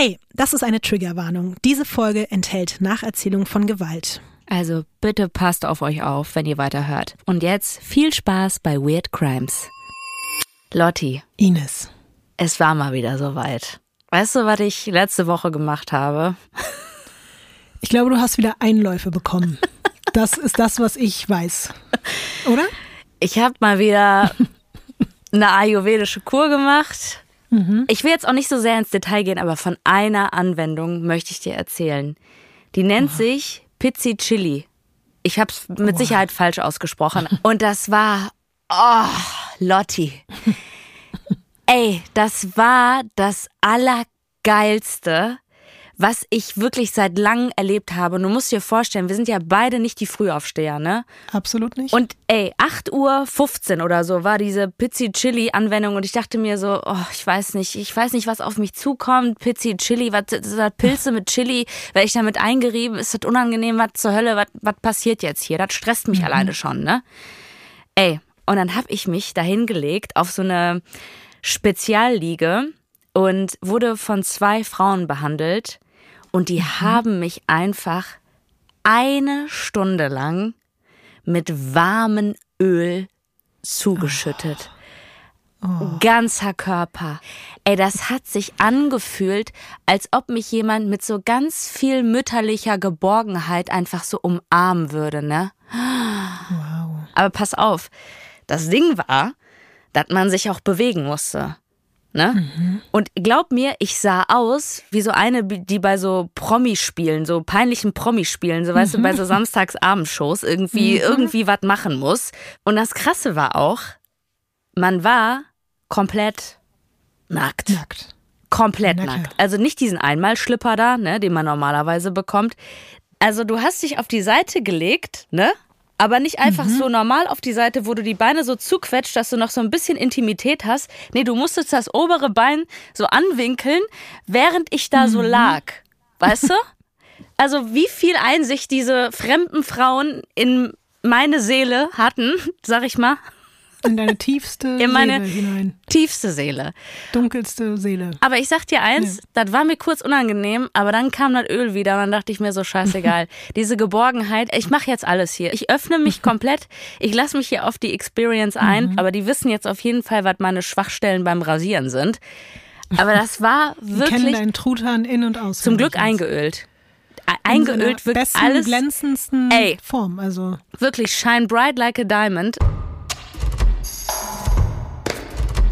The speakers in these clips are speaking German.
Hey, das ist eine Triggerwarnung. Diese Folge enthält Nacherzählung von Gewalt. Also bitte passt auf euch auf, wenn ihr weiterhört. Und jetzt viel Spaß bei Weird Crimes. Lotti. Ines. Es war mal wieder soweit. Weißt du, was ich letzte Woche gemacht habe? Ich glaube, du hast wieder Einläufe bekommen. Das ist das, was ich weiß. Oder? Ich habe mal wieder eine ayurvedische Kur gemacht. Mhm. Ich will jetzt auch nicht so sehr ins Detail gehen, aber von einer Anwendung möchte ich dir erzählen. Die nennt oh. sich Pizzi Chili. Ich habe es mit oh. Sicherheit falsch ausgesprochen. Und das war, oh, Lotti. Ey, das war das Allergeilste, was ich wirklich seit langem erlebt habe. Und du musst dir vorstellen, wir sind ja beide nicht die Frühaufsteher, ne? Absolut nicht. Und ey, 8 Uhr 15 oder so war diese Pizzi Chili Anwendung und ich dachte mir so, oh, ich weiß nicht, ich weiß nicht, was auf mich zukommt. Pizzi Chili, was das Pilze mit Chili? Werde ich damit eingerieben? Ist das unangenehm? Was zur Hölle? Was, was passiert jetzt hier? Das stresst mich mhm. alleine schon, ne? Ey, und dann habe ich mich dahin gelegt auf so eine Spezialliege und wurde von zwei Frauen behandelt und die mhm. haben mich einfach eine Stunde lang mit warmem Öl zugeschüttet. Oh. Oh. Ganzer Körper. Ey, das hat sich angefühlt, als ob mich jemand mit so ganz viel mütterlicher Geborgenheit einfach so umarmen würde, ne? Wow. Aber pass auf, das Ding war, dass man sich auch bewegen musste. Ne? Mhm. Und glaub mir, ich sah aus wie so eine, die bei so Promispielen, so peinlichen Promispielen, so weißt mhm. du, bei so mhm. Samstagsabendshows irgendwie, mhm. irgendwie was machen muss. Und das Krasse war auch, man war komplett nackt. Nackt. Komplett nackt. nackt. Also nicht diesen Einmalschlipper da, ne, den man normalerweise bekommt. Also du hast dich auf die Seite gelegt, ne? Aber nicht einfach mhm. so normal auf die Seite, wo du die Beine so zuquetscht, dass du noch so ein bisschen Intimität hast. Nee, du musstest das obere Bein so anwinkeln, während ich da mhm. so lag. Weißt du? Also wie viel Einsicht diese fremden Frauen in meine Seele hatten, sag ich mal. In deine tiefste in meine Seele hinein. Tiefste Seele. Dunkelste Seele. Aber ich sag dir eins, ja. das war mir kurz unangenehm, aber dann kam das Öl wieder und dann dachte ich mir so, scheißegal. Diese Geborgenheit, ich mache jetzt alles hier. Ich öffne mich komplett, ich lasse mich hier auf die Experience ein, mhm. aber die wissen jetzt auf jeden Fall, was meine Schwachstellen beim Rasieren sind. Aber das war wirklich. Ich kenne deinen Truthahn in- und aus. Zum Glück eingeölt eingeölt wird alles glänzendsten ey, Form also wirklich shine bright like a diamond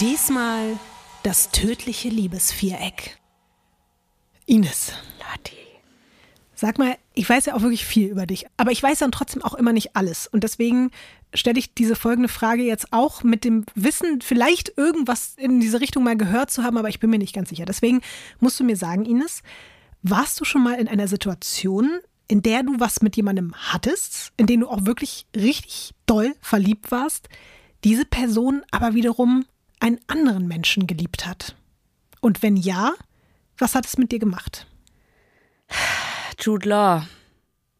Diesmal das tödliche Liebesviereck. Ines. Lotti. Sag mal, ich weiß ja auch wirklich viel über dich, aber ich weiß dann trotzdem auch immer nicht alles. Und deswegen stelle ich diese folgende Frage jetzt auch mit dem Wissen, vielleicht irgendwas in diese Richtung mal gehört zu haben, aber ich bin mir nicht ganz sicher. Deswegen musst du mir sagen, Ines, warst du schon mal in einer Situation, in der du was mit jemandem hattest, in den du auch wirklich richtig doll verliebt warst, diese Person aber wiederum einen anderen Menschen geliebt hat? Und wenn ja, was hat es mit dir gemacht? Jude Law.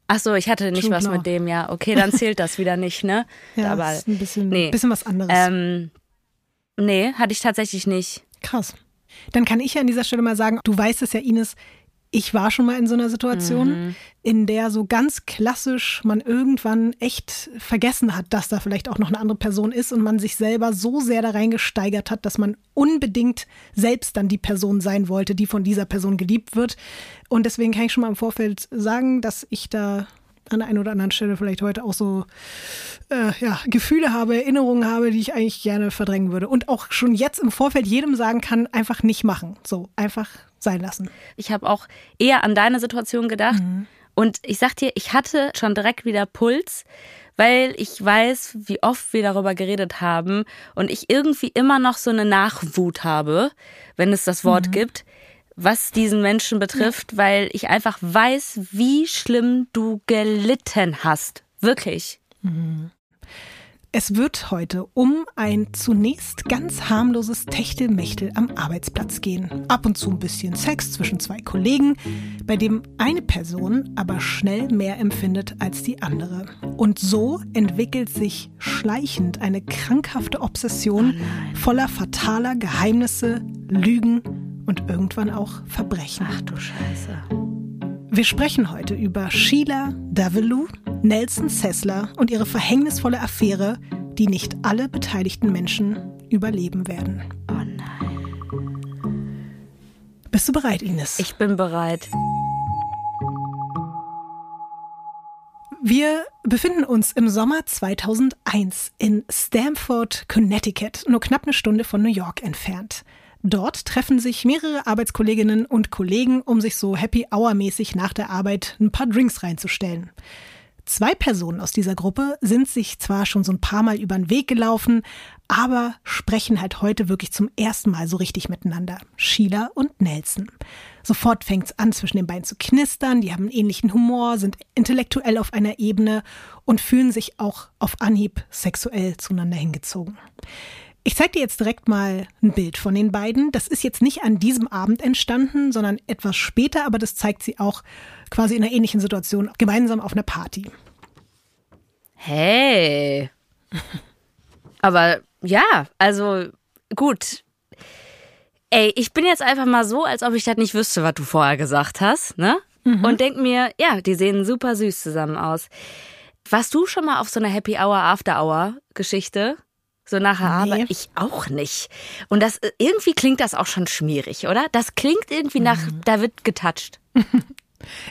Ach so, ich hatte nicht Jude was Law. mit dem, ja. Okay, dann zählt das wieder nicht, ne? ja, Aber ist ein bisschen, nee. bisschen was anderes. Ähm, nee, hatte ich tatsächlich nicht. Krass. Dann kann ich ja an dieser Stelle mal sagen, du weißt es ja, Ines, ich war schon mal in so einer Situation, mhm. in der so ganz klassisch man irgendwann echt vergessen hat, dass da vielleicht auch noch eine andere Person ist und man sich selber so sehr da reingesteigert hat, dass man unbedingt selbst dann die Person sein wollte, die von dieser Person geliebt wird. Und deswegen kann ich schon mal im Vorfeld sagen, dass ich da an der einen oder anderen Stelle vielleicht heute auch so äh, ja, Gefühle habe, Erinnerungen habe, die ich eigentlich gerne verdrängen würde. Und auch schon jetzt im Vorfeld jedem sagen kann, einfach nicht machen. So, einfach sein lassen. Ich habe auch eher an deine Situation gedacht. Mhm. Und ich sag dir, ich hatte schon direkt wieder Puls, weil ich weiß, wie oft wir darüber geredet haben und ich irgendwie immer noch so eine Nachwut habe, wenn es das Wort mhm. gibt, was diesen Menschen betrifft, weil ich einfach weiß, wie schlimm du gelitten hast. Wirklich. Mhm. Es wird heute um ein zunächst ganz harmloses Techtelmechtel am Arbeitsplatz gehen. Ab und zu ein bisschen Sex zwischen zwei Kollegen, bei dem eine Person aber schnell mehr empfindet als die andere. Und so entwickelt sich schleichend eine krankhafte Obsession oh voller fataler Geheimnisse, Lügen und irgendwann auch Verbrechen. Ach du Scheiße. Wir sprechen heute über Sheila Davelu, Nelson Sessler und ihre verhängnisvolle Affäre, die nicht alle beteiligten Menschen überleben werden. Oh nein. Bist du bereit, Ines? Ich bin bereit. Wir befinden uns im Sommer 2001 in Stamford, Connecticut, nur knapp eine Stunde von New York entfernt. Dort treffen sich mehrere Arbeitskolleginnen und Kollegen, um sich so Happy Hour-mäßig nach der Arbeit ein paar Drinks reinzustellen. Zwei Personen aus dieser Gruppe sind sich zwar schon so ein paar Mal über den Weg gelaufen, aber sprechen halt heute wirklich zum ersten Mal so richtig miteinander. Sheila und Nelson. Sofort fängt's an, zwischen den beiden zu knistern, die haben einen ähnlichen Humor, sind intellektuell auf einer Ebene und fühlen sich auch auf Anhieb sexuell zueinander hingezogen. Ich zeige dir jetzt direkt mal ein Bild von den beiden. Das ist jetzt nicht an diesem Abend entstanden, sondern etwas später, aber das zeigt sie auch quasi in einer ähnlichen Situation, gemeinsam auf einer Party. Hey. Aber ja, also gut. Ey, ich bin jetzt einfach mal so, als ob ich das nicht wüsste, was du vorher gesagt hast, ne? Mhm. Und denk mir, ja, die sehen super süß zusammen aus. Warst du schon mal auf so einer Happy Hour After Hour Geschichte? So nachher nee. aber ich auch nicht. Und das irgendwie klingt das auch schon schmierig, oder? Das klingt irgendwie nach, mhm. da wird getoucht.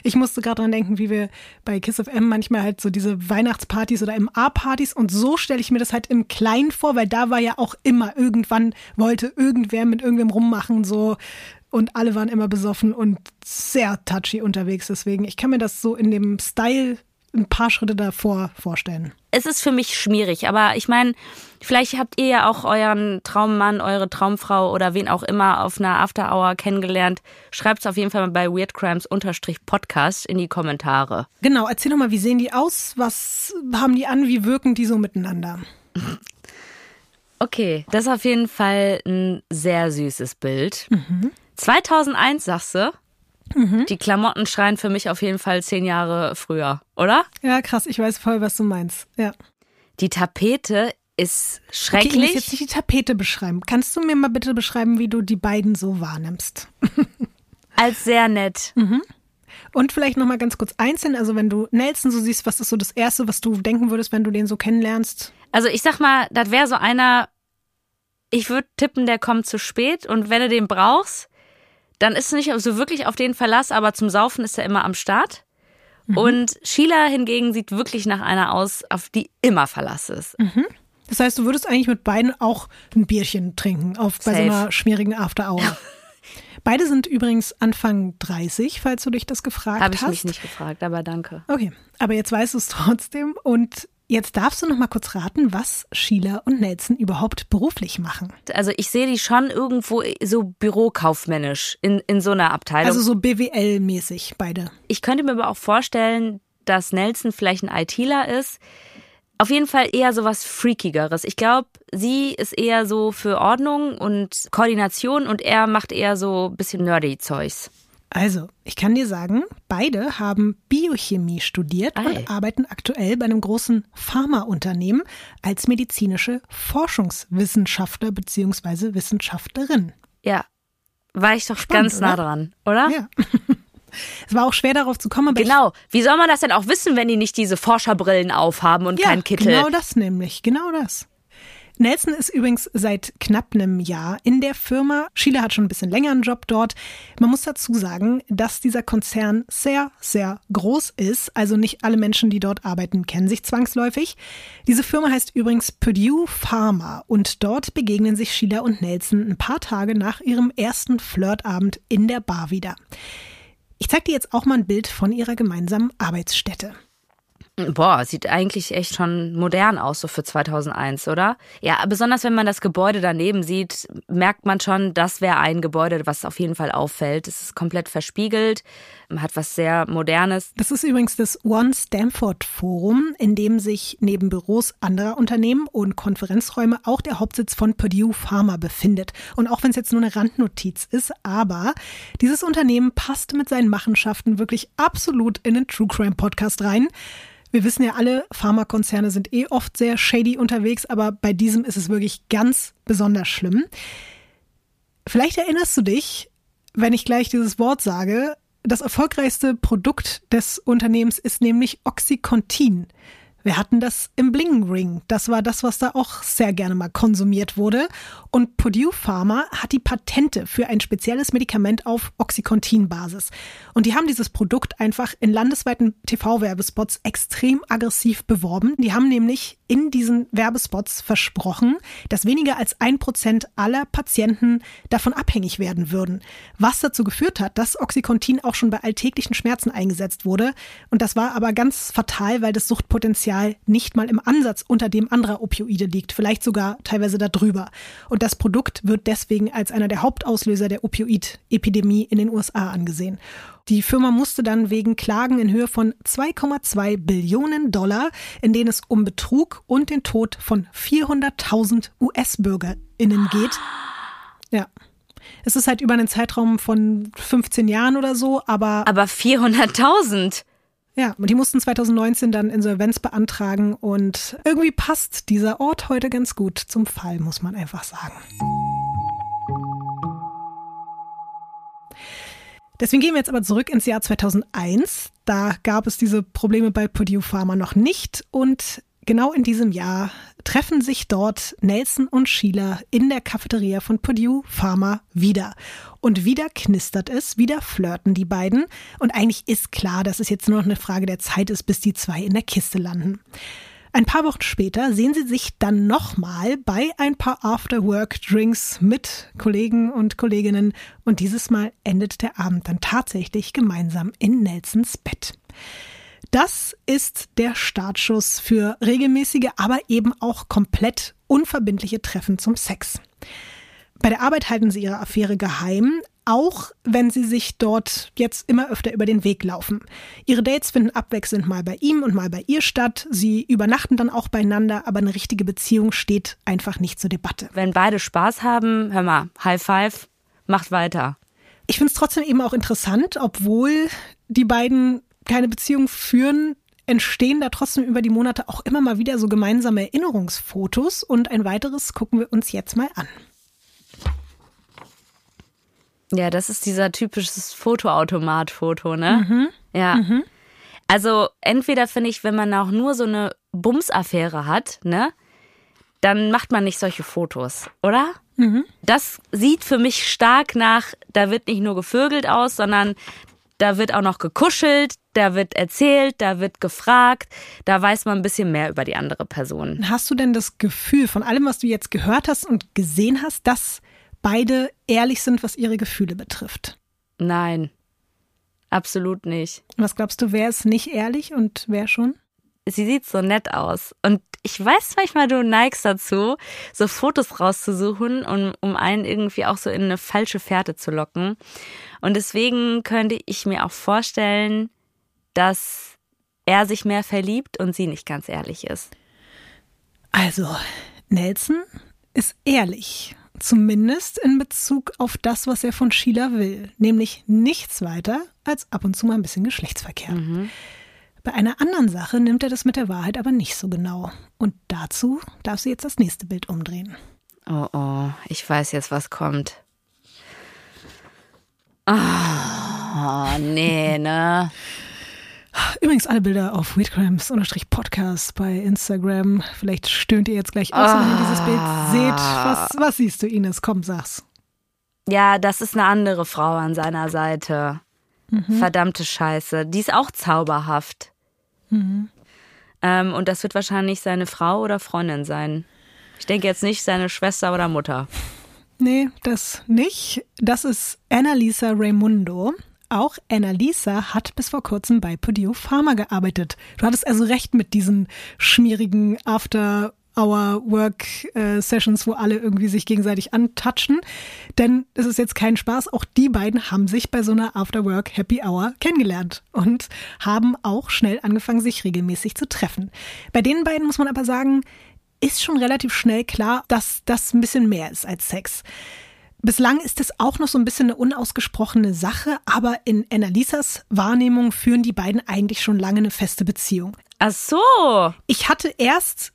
Ich musste gerade dran denken, wie wir bei Kiss FM manchmal halt so diese Weihnachtspartys oder MA-Partys und so stelle ich mir das halt im Kleinen vor, weil da war ja auch immer irgendwann wollte irgendwer mit irgendwem rummachen so und alle waren immer besoffen und sehr touchy unterwegs. Deswegen, ich kann mir das so in dem Style ein paar Schritte davor vorstellen. Es ist für mich schmierig, aber ich meine, vielleicht habt ihr ja auch euren Traummann, eure Traumfrau oder wen auch immer auf einer After Hour kennengelernt. Schreibt es auf jeden Fall mal bei weirdcrimes-podcast in die Kommentare. Genau, erzähl doch mal, wie sehen die aus? Was haben die an? Wie wirken die so miteinander? Okay, das ist auf jeden Fall ein sehr süßes Bild. Mhm. 2001 sagst du? Mhm. Die Klamotten schreien für mich auf jeden Fall zehn Jahre früher, oder? Ja, krass, ich weiß voll, was du meinst. Ja. Die Tapete ist schrecklich. Okay, ich muss jetzt nicht die Tapete beschreiben. Kannst du mir mal bitte beschreiben, wie du die beiden so wahrnimmst? Als sehr nett. Mhm. Und vielleicht noch mal ganz kurz einzeln, also wenn du Nelson so siehst, was ist so das Erste, was du denken würdest, wenn du den so kennenlernst? Also ich sag mal, das wäre so einer, ich würde tippen, der kommt zu spät und wenn du den brauchst, dann ist nicht so wirklich auf den Verlass, aber zum Saufen ist er immer am Start. Mhm. Und Sheila hingegen sieht wirklich nach einer aus, auf die immer Verlass ist. Mhm. Das heißt, du würdest eigentlich mit beiden auch ein Bierchen trinken, auf, bei so einer schmierigen After Hour. Beide sind übrigens Anfang 30, falls du dich das gefragt Hab hast. Habe ich mich nicht gefragt, aber danke. Okay, aber jetzt weißt du es trotzdem. Und Jetzt darfst du noch mal kurz raten, was Sheila und Nelson überhaupt beruflich machen. Also ich sehe die schon irgendwo so bürokaufmännisch in, in so einer Abteilung. Also so BWL-mäßig beide. Ich könnte mir aber auch vorstellen, dass Nelson vielleicht ein ITler ist. Auf jeden Fall eher so was Freakigeres. Ich glaube, sie ist eher so für Ordnung und Koordination und er macht eher so ein bisschen nerdy Zeugs. Also, ich kann dir sagen, beide haben Biochemie studiert Ei. und arbeiten aktuell bei einem großen Pharmaunternehmen als medizinische Forschungswissenschaftler bzw. Wissenschaftlerin. Ja, war ich doch Spannend, ganz nah oder? dran, oder? Ja. Es war auch schwer darauf zu kommen. genau. Wie soll man das denn auch wissen, wenn die nicht diese Forscherbrillen aufhaben und ja, kein Kittel? Genau das nämlich. Genau das. Nelson ist übrigens seit knapp einem Jahr in der Firma. Sheila hat schon ein bisschen länger einen Job dort. Man muss dazu sagen, dass dieser Konzern sehr, sehr groß ist. Also nicht alle Menschen, die dort arbeiten, kennen sich zwangsläufig. Diese Firma heißt übrigens Purdue Pharma und dort begegnen sich Sheila und Nelson ein paar Tage nach ihrem ersten Flirtabend in der Bar wieder. Ich zeige dir jetzt auch mal ein Bild von ihrer gemeinsamen Arbeitsstätte. Boah, sieht eigentlich echt schon modern aus, so für 2001, oder? Ja, besonders wenn man das Gebäude daneben sieht, merkt man schon, das wäre ein Gebäude, was auf jeden Fall auffällt. Es ist komplett verspiegelt, hat was sehr Modernes. Das ist übrigens das One Stanford Forum, in dem sich neben Büros anderer Unternehmen und Konferenzräume auch der Hauptsitz von Purdue Pharma befindet. Und auch wenn es jetzt nur eine Randnotiz ist, aber dieses Unternehmen passt mit seinen Machenschaften wirklich absolut in den True Crime Podcast rein. Wir wissen ja alle, Pharmakonzerne sind eh oft sehr shady unterwegs, aber bei diesem ist es wirklich ganz besonders schlimm. Vielleicht erinnerst du dich, wenn ich gleich dieses Wort sage, das erfolgreichste Produkt des Unternehmens ist nämlich Oxycontin. Wir hatten das im Bling Ring. Das war das, was da auch sehr gerne mal konsumiert wurde. Und Purdue Pharma hat die Patente für ein spezielles Medikament auf Oxycontin-Basis. Und die haben dieses Produkt einfach in landesweiten TV-Werbespots extrem aggressiv beworben. Die haben nämlich in diesen Werbespots versprochen, dass weniger als ein Prozent aller Patienten davon abhängig werden würden. Was dazu geführt hat, dass Oxycontin auch schon bei alltäglichen Schmerzen eingesetzt wurde. Und das war aber ganz fatal, weil das Suchtpotenzial Potenzial nicht mal im Ansatz unter dem anderer Opioide liegt, vielleicht sogar teilweise darüber. Und das Produkt wird deswegen als einer der Hauptauslöser der Opioid-Epidemie in den USA angesehen. Die Firma musste dann wegen Klagen in Höhe von 2,2 Billionen Dollar, in denen es um Betrug und den Tod von 400.000 US-BürgerInnen geht. Ja. Es ist halt über einen Zeitraum von 15 Jahren oder so, aber. Aber 400.000? Ja, und die mussten 2019 dann Insolvenz beantragen und irgendwie passt dieser Ort heute ganz gut zum Fall, muss man einfach sagen. Deswegen gehen wir jetzt aber zurück ins Jahr 2001. Da gab es diese Probleme bei Purdue Pharma noch nicht und genau in diesem Jahr treffen sich dort Nelson und Sheila in der Cafeteria von Purdue Pharma wieder. Und wieder knistert es, wieder flirten die beiden. Und eigentlich ist klar, dass es jetzt nur noch eine Frage der Zeit ist, bis die zwei in der Kiste landen. Ein paar Wochen später sehen sie sich dann nochmal bei ein paar After-Work-Drinks mit Kollegen und Kolleginnen und dieses Mal endet der Abend dann tatsächlich gemeinsam in Nelsons Bett. Das ist der Startschuss für regelmäßige, aber eben auch komplett unverbindliche Treffen zum Sex. Bei der Arbeit halten sie ihre Affäre geheim, auch wenn sie sich dort jetzt immer öfter über den Weg laufen. Ihre Dates finden abwechselnd mal bei ihm und mal bei ihr statt. Sie übernachten dann auch beieinander, aber eine richtige Beziehung steht einfach nicht zur Debatte. Wenn beide Spaß haben, hör mal, High Five, macht weiter. Ich finde es trotzdem eben auch interessant, obwohl die beiden keine Beziehung führen, entstehen da trotzdem über die Monate auch immer mal wieder so gemeinsame Erinnerungsfotos und ein weiteres gucken wir uns jetzt mal an. Ja, das ist dieser typisches Fotoautomat-Foto, ne? Mhm. Ja. Mhm. Also entweder finde ich, wenn man auch nur so eine Bums-Affäre hat, ne, dann macht man nicht solche Fotos, oder? Mhm. Das sieht für mich stark nach, da wird nicht nur gevögelt aus, sondern da wird auch noch gekuschelt, da wird erzählt, da wird gefragt, da weiß man ein bisschen mehr über die andere Person. Hast du denn das Gefühl von allem, was du jetzt gehört hast und gesehen hast, dass beide ehrlich sind, was ihre Gefühle betrifft? Nein, absolut nicht. Was glaubst du, wer ist nicht ehrlich und wer schon? Sie sieht so nett aus. Und ich weiß manchmal, du neigst dazu, so Fotos rauszusuchen, um, um einen irgendwie auch so in eine falsche Fährte zu locken. Und deswegen könnte ich mir auch vorstellen, dass er sich mehr verliebt und sie nicht ganz ehrlich ist. Also, Nelson ist ehrlich. Zumindest in Bezug auf das, was er von Sheila will. Nämlich nichts weiter als ab und zu mal ein bisschen Geschlechtsverkehr. Mhm. Bei einer anderen Sache nimmt er das mit der Wahrheit aber nicht so genau. Und dazu darf sie jetzt das nächste Bild umdrehen. Oh oh, ich weiß jetzt, was kommt. Oh, nee, ne? Übrigens alle Bilder auf Weedcrimes-Podcast bei Instagram. Vielleicht stöhnt ihr jetzt gleich aus, wenn ihr dieses Bild seht. Was, was siehst du, Ines? Komm, sag's. Ja, das ist eine andere Frau an seiner Seite. Mhm. Verdammte Scheiße. Die ist auch zauberhaft. Mhm. Ähm, und das wird wahrscheinlich seine Frau oder Freundin sein. Ich denke jetzt nicht seine Schwester oder Mutter. Nee, das nicht. Das ist Annalisa Raimundo. Auch Annalisa hat bis vor kurzem bei Purdue Pharma gearbeitet. Du hattest also recht mit diesen schmierigen After Hour Work äh, Sessions, wo alle irgendwie sich gegenseitig antatschen. Denn es ist jetzt kein Spaß. Auch die beiden haben sich bei so einer After Work Happy Hour kennengelernt und haben auch schnell angefangen, sich regelmäßig zu treffen. Bei den beiden muss man aber sagen, ist schon relativ schnell klar, dass das ein bisschen mehr ist als Sex. Bislang ist es auch noch so ein bisschen eine unausgesprochene Sache, aber in Annalisas Wahrnehmung führen die beiden eigentlich schon lange eine feste Beziehung. Ach so. Ich hatte erst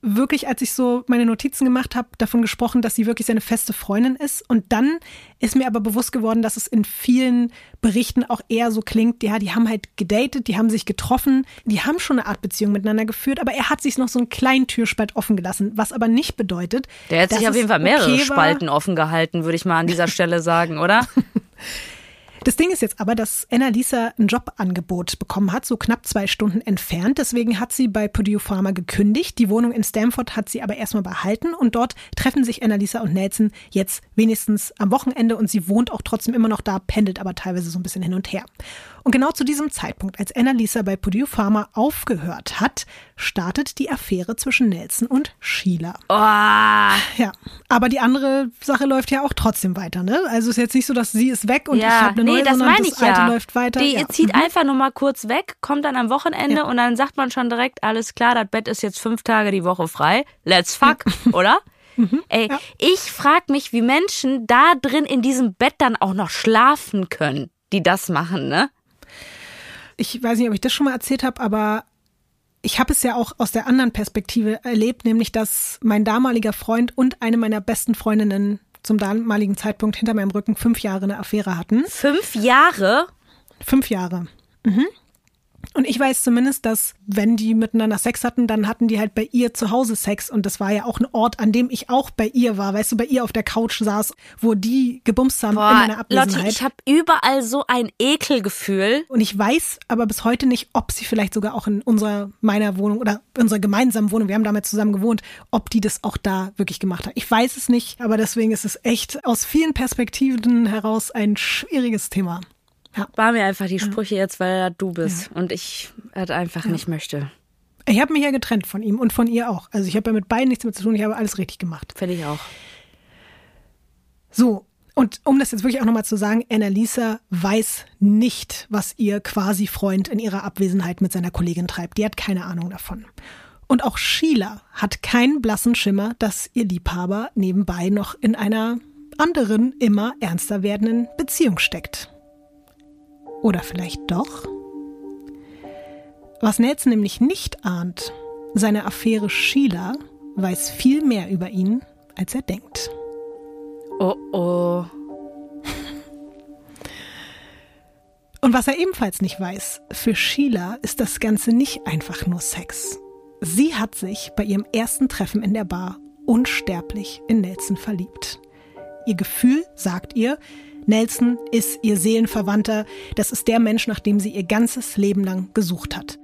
wirklich, als ich so meine Notizen gemacht habe, davon gesprochen, dass sie wirklich seine feste Freundin ist. Und dann ist mir aber bewusst geworden, dass es in vielen Berichten auch eher so klingt, ja, die haben halt gedatet, die haben sich getroffen, die haben schon eine Art Beziehung miteinander geführt, aber er hat sich noch so einen kleinen Türspalt offen gelassen, was aber nicht bedeutet. Der hat sich auf jeden Fall mehrere okay Spalten offen gehalten, würde ich mal an dieser Stelle sagen, oder? Das Ding ist jetzt aber, dass Annalisa ein Jobangebot bekommen hat, so knapp zwei Stunden entfernt. Deswegen hat sie bei Purdue Pharma gekündigt. Die Wohnung in Stamford hat sie aber erstmal behalten und dort treffen sich Annalisa und Nelson jetzt wenigstens am Wochenende und sie wohnt auch trotzdem immer noch da, pendelt aber teilweise so ein bisschen hin und her. Und genau zu diesem Zeitpunkt, als Annalisa bei Purdue Pharma aufgehört hat, startet die Affäre zwischen Nelson und Sheila. Oh. Ja, aber die andere Sache läuft ja auch trotzdem weiter, ne? Also ist jetzt nicht so, dass sie ist weg und ja, ich habe eine neue, nee, das sondern das alte ja. läuft weiter. Die ja. zieht mhm. einfach nur mal kurz weg, kommt dann am Wochenende und dann sagt man schon direkt, alles klar, das Bett ist jetzt fünf Tage die Woche frei. Let's fuck, oder? Mhm, Ey, ja. ich frag mich, wie Menschen da drin in diesem Bett dann auch noch schlafen können, die das machen, ne? Ich weiß nicht, ob ich das schon mal erzählt habe, aber ich habe es ja auch aus der anderen Perspektive erlebt, nämlich dass mein damaliger Freund und eine meiner besten Freundinnen zum damaligen Zeitpunkt hinter meinem Rücken fünf Jahre eine Affäre hatten. Fünf Jahre? Fünf Jahre. Mhm. Und ich weiß zumindest, dass wenn die miteinander Sex hatten, dann hatten die halt bei ihr zu Hause Sex. Und das war ja auch ein Ort, an dem ich auch bei ihr war. Weißt du, bei ihr auf der Couch saß, wo die gebumst haben Boah, in meiner Abwesenheit. Lotte, ich habe überall so ein Ekelgefühl. Und ich weiß aber bis heute nicht, ob sie vielleicht sogar auch in unserer, meiner Wohnung oder unserer gemeinsamen Wohnung, wir haben damals zusammen gewohnt, ob die das auch da wirklich gemacht hat. Ich weiß es nicht, aber deswegen ist es echt aus vielen Perspektiven heraus ein schwieriges Thema. War mir einfach die Sprüche jetzt, weil du bist ja. und ich halt einfach ja. nicht möchte. Ich habe mich ja getrennt von ihm und von ihr auch. Also ich habe ja mit beiden nichts mehr zu tun, ich habe alles richtig gemacht. Finde ich auch. So, und um das jetzt wirklich auch nochmal zu sagen, Annalisa weiß nicht, was ihr quasi Freund in ihrer Abwesenheit mit seiner Kollegin treibt. Die hat keine Ahnung davon. Und auch Sheila hat keinen blassen Schimmer, dass ihr Liebhaber nebenbei noch in einer anderen, immer ernster werdenden Beziehung steckt. Oder vielleicht doch? Was Nelson nämlich nicht ahnt, seine Affäre Sheila weiß viel mehr über ihn, als er denkt. Oh oh. Und was er ebenfalls nicht weiß, für Sheila ist das Ganze nicht einfach nur Sex. Sie hat sich bei ihrem ersten Treffen in der Bar unsterblich in Nelson verliebt. Ihr Gefühl sagt ihr, Nelson ist ihr Seelenverwandter. Das ist der Mensch, nach dem sie ihr ganzes Leben lang gesucht hat.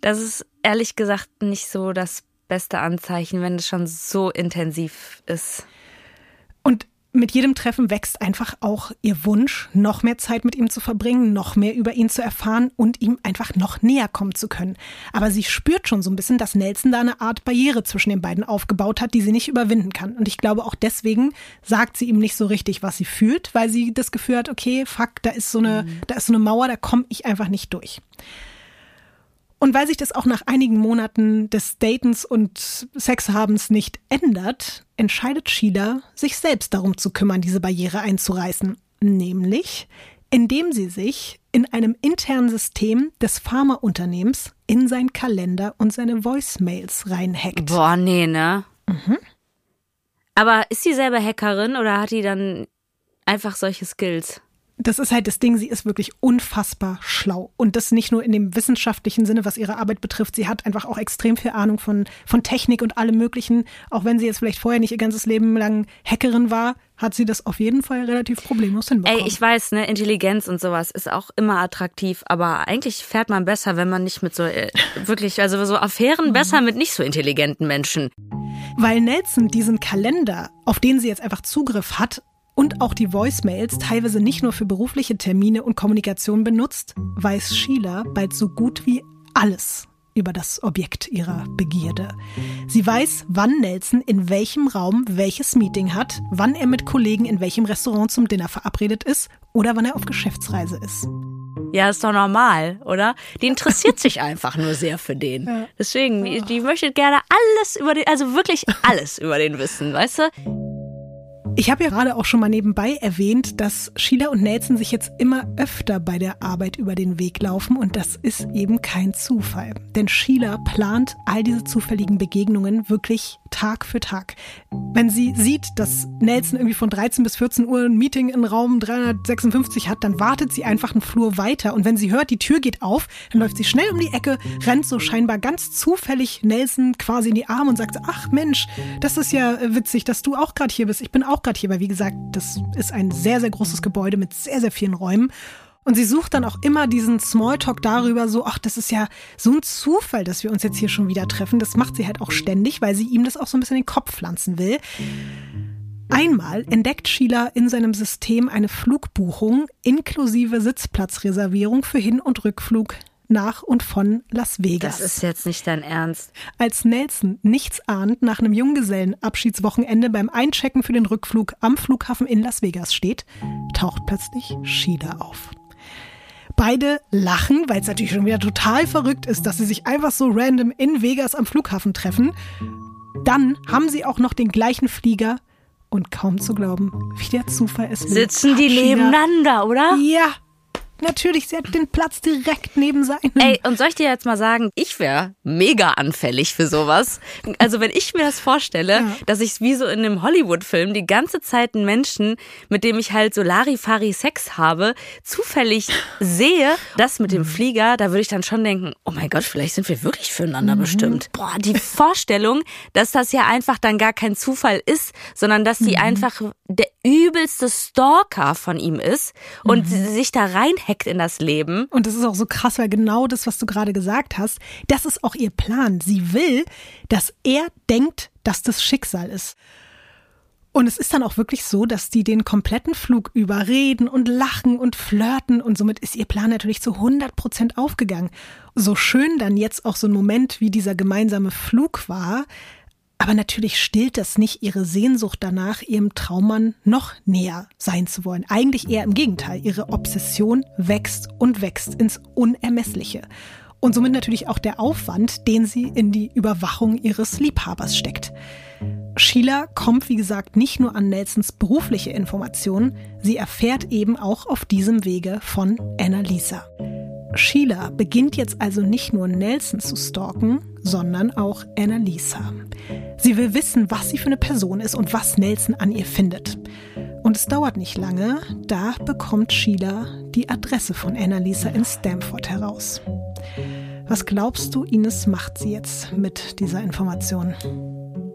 Das ist ehrlich gesagt nicht so das beste Anzeichen, wenn es schon so intensiv ist. Mit jedem Treffen wächst einfach auch ihr Wunsch, noch mehr Zeit mit ihm zu verbringen, noch mehr über ihn zu erfahren und ihm einfach noch näher kommen zu können. Aber sie spürt schon so ein bisschen, dass Nelson da eine Art Barriere zwischen den beiden aufgebaut hat, die sie nicht überwinden kann. Und ich glaube auch deswegen sagt sie ihm nicht so richtig, was sie fühlt, weil sie das Gefühl hat, okay, fuck, da ist so eine, mhm. da ist so eine Mauer, da komme ich einfach nicht durch. Und weil sich das auch nach einigen Monaten des Datens und Sexhabens nicht ändert, entscheidet Sheila, sich selbst darum zu kümmern, diese Barriere einzureißen. Nämlich, indem sie sich in einem internen System des Pharmaunternehmens in seinen Kalender und seine Voicemails reinhackt. Boah, nee, ne? Mhm. Aber ist sie selber Hackerin oder hat die dann einfach solche Skills? Das ist halt das Ding, sie ist wirklich unfassbar schlau. Und das nicht nur in dem wissenschaftlichen Sinne, was ihre Arbeit betrifft. Sie hat einfach auch extrem viel Ahnung von, von Technik und allem Möglichen. Auch wenn sie jetzt vielleicht vorher nicht ihr ganzes Leben lang Hackerin war, hat sie das auf jeden Fall relativ problemlos hinbekommen. Ey, ich weiß, ne, Intelligenz und sowas ist auch immer attraktiv, aber eigentlich fährt man besser, wenn man nicht mit so, äh, wirklich, also so Affären besser mit nicht so intelligenten Menschen. Weil Nelson diesen Kalender, auf den sie jetzt einfach Zugriff hat, und auch die Voicemails teilweise nicht nur für berufliche Termine und Kommunikation benutzt, weiß Sheila bald so gut wie alles über das Objekt ihrer Begierde. Sie weiß, wann Nelson in welchem Raum welches Meeting hat, wann er mit Kollegen in welchem Restaurant zum Dinner verabredet ist oder wann er auf Geschäftsreise ist. Ja, ist doch normal, oder? Die interessiert sich einfach nur sehr für den. Ja. Deswegen, die, die möchte gerne alles über den, also wirklich alles über den wissen, weißt du? Ich habe ja gerade auch schon mal nebenbei erwähnt, dass Sheila und Nelson sich jetzt immer öfter bei der Arbeit über den Weg laufen und das ist eben kein Zufall. Denn Sheila plant all diese zufälligen Begegnungen wirklich Tag für Tag. Wenn sie sieht, dass Nelson irgendwie von 13 bis 14 Uhr ein Meeting in Raum 356 hat, dann wartet sie einfach einen Flur weiter und wenn sie hört, die Tür geht auf, dann läuft sie schnell um die Ecke, rennt so scheinbar ganz zufällig Nelson quasi in die Arme und sagt, ach Mensch, das ist ja witzig, dass du auch gerade hier bist. Ich bin auch gerade hier, weil wie gesagt, das ist ein sehr, sehr großes Gebäude mit sehr, sehr vielen Räumen. Und sie sucht dann auch immer diesen Smalltalk darüber, so, ach, das ist ja so ein Zufall, dass wir uns jetzt hier schon wieder treffen. Das macht sie halt auch ständig, weil sie ihm das auch so ein bisschen in den Kopf pflanzen will. Einmal entdeckt Sheila in seinem System eine Flugbuchung inklusive Sitzplatzreservierung für Hin- und Rückflug nach und von Las Vegas. Das ist jetzt nicht dein Ernst. Als Nelson nichts ahnt nach einem Junggesellenabschiedswochenende beim Einchecken für den Rückflug am Flughafen in Las Vegas steht, taucht plötzlich Sheila auf. Beide lachen, weil es natürlich schon wieder total verrückt ist, dass sie sich einfach so random in Vegas am Flughafen treffen. Dann haben sie auch noch den gleichen Flieger und kaum zu glauben, wie der Zufall es will. Sitzen die nebeneinander, oder? Ja, Natürlich, sie hat den Platz direkt neben seinem. Ey, und soll ich dir jetzt mal sagen, ich wäre mega anfällig für sowas. Also wenn ich mir das vorstelle, ja. dass ich wie so in einem Hollywood-Film die ganze Zeit einen Menschen, mit dem ich halt so Larifari Sex habe, zufällig sehe, das mit dem. Flieger, da würde ich dann schon denken, oh mein Gott, vielleicht sind wir wirklich füreinander mhm. bestimmt. Boah, die Vorstellung, dass das ja einfach dann gar kein Zufall ist, sondern dass die mhm. einfach der übelste Stalker von ihm ist und mhm. sich da reinhackt in das Leben. Und das ist auch so krass, weil genau das, was du gerade gesagt hast, das ist auch ihr Plan. Sie will, dass er denkt, dass das Schicksal ist. Und es ist dann auch wirklich so, dass die den kompletten Flug überreden und lachen und flirten und somit ist ihr Plan natürlich zu 100 Prozent aufgegangen. So schön dann jetzt auch so ein Moment wie dieser gemeinsame Flug war, aber natürlich stillt das nicht ihre Sehnsucht danach, ihrem Traummann noch näher sein zu wollen. Eigentlich eher im Gegenteil. Ihre Obsession wächst und wächst ins Unermessliche. Und somit natürlich auch der Aufwand, den sie in die Überwachung ihres Liebhabers steckt. Sheila kommt, wie gesagt, nicht nur an Nelsons berufliche Informationen, sie erfährt eben auch auf diesem Wege von Annalisa. Sheila beginnt jetzt also nicht nur Nelson zu stalken, sondern auch Annalisa. Sie will wissen, was sie für eine Person ist und was Nelson an ihr findet. Und es dauert nicht lange, da bekommt Sheila die Adresse von Annalisa in Stamford heraus. Was glaubst du, Ines macht sie jetzt mit dieser Information?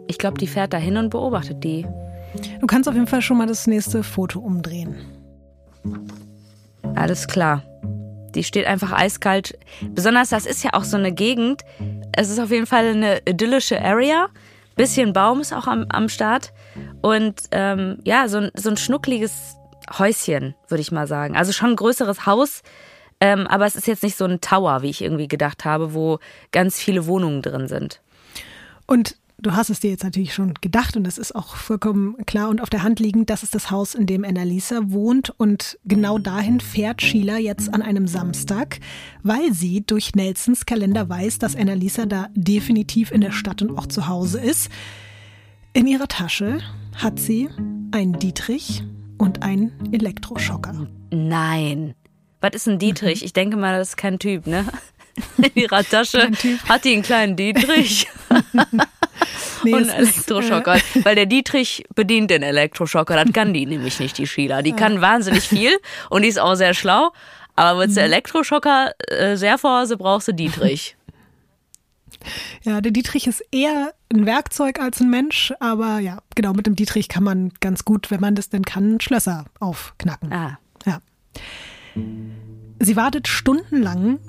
Ich glaube, die fährt dahin und beobachtet die. Du kannst auf jeden Fall schon mal das nächste Foto umdrehen. Alles klar. Die steht einfach eiskalt. Besonders das ist ja auch so eine Gegend. Es ist auf jeden Fall eine idyllische Area. Bisschen Baum ist auch am, am Start. Und ähm, ja, so ein, so ein schnuckliges Häuschen, würde ich mal sagen. Also schon ein größeres Haus. Ähm, aber es ist jetzt nicht so ein Tower, wie ich irgendwie gedacht habe, wo ganz viele Wohnungen drin sind. Und du hast es dir jetzt natürlich schon gedacht und es ist auch vollkommen klar und auf der Hand liegend, das ist das Haus, in dem Annalisa wohnt und genau dahin fährt Sheila jetzt an einem Samstag, weil sie durch Nelsons Kalender weiß, dass Annalisa da definitiv in der Stadt und auch zu Hause ist. In ihrer Tasche hat sie einen Dietrich und einen Elektroschocker. Nein. Was ist ein Dietrich? Ich denke mal, das ist kein Typ, ne? In ihrer Tasche hat die einen kleinen Dietrich. nee, und Elektroschocker. Ist, äh weil der Dietrich bedient den Elektroschocker. Das kann die nämlich nicht, die Sheila. Die kann wahnsinnig viel und die ist auch sehr schlau. Aber du mhm. Elektroschocker äh, sehr vor Hause brauchst du Dietrich. Ja, der Dietrich ist eher ein Werkzeug als ein Mensch, aber ja, genau, mit dem Dietrich kann man ganz gut, wenn man das denn kann, Schlösser aufknacken. Ah. Ja. Sie wartet stundenlang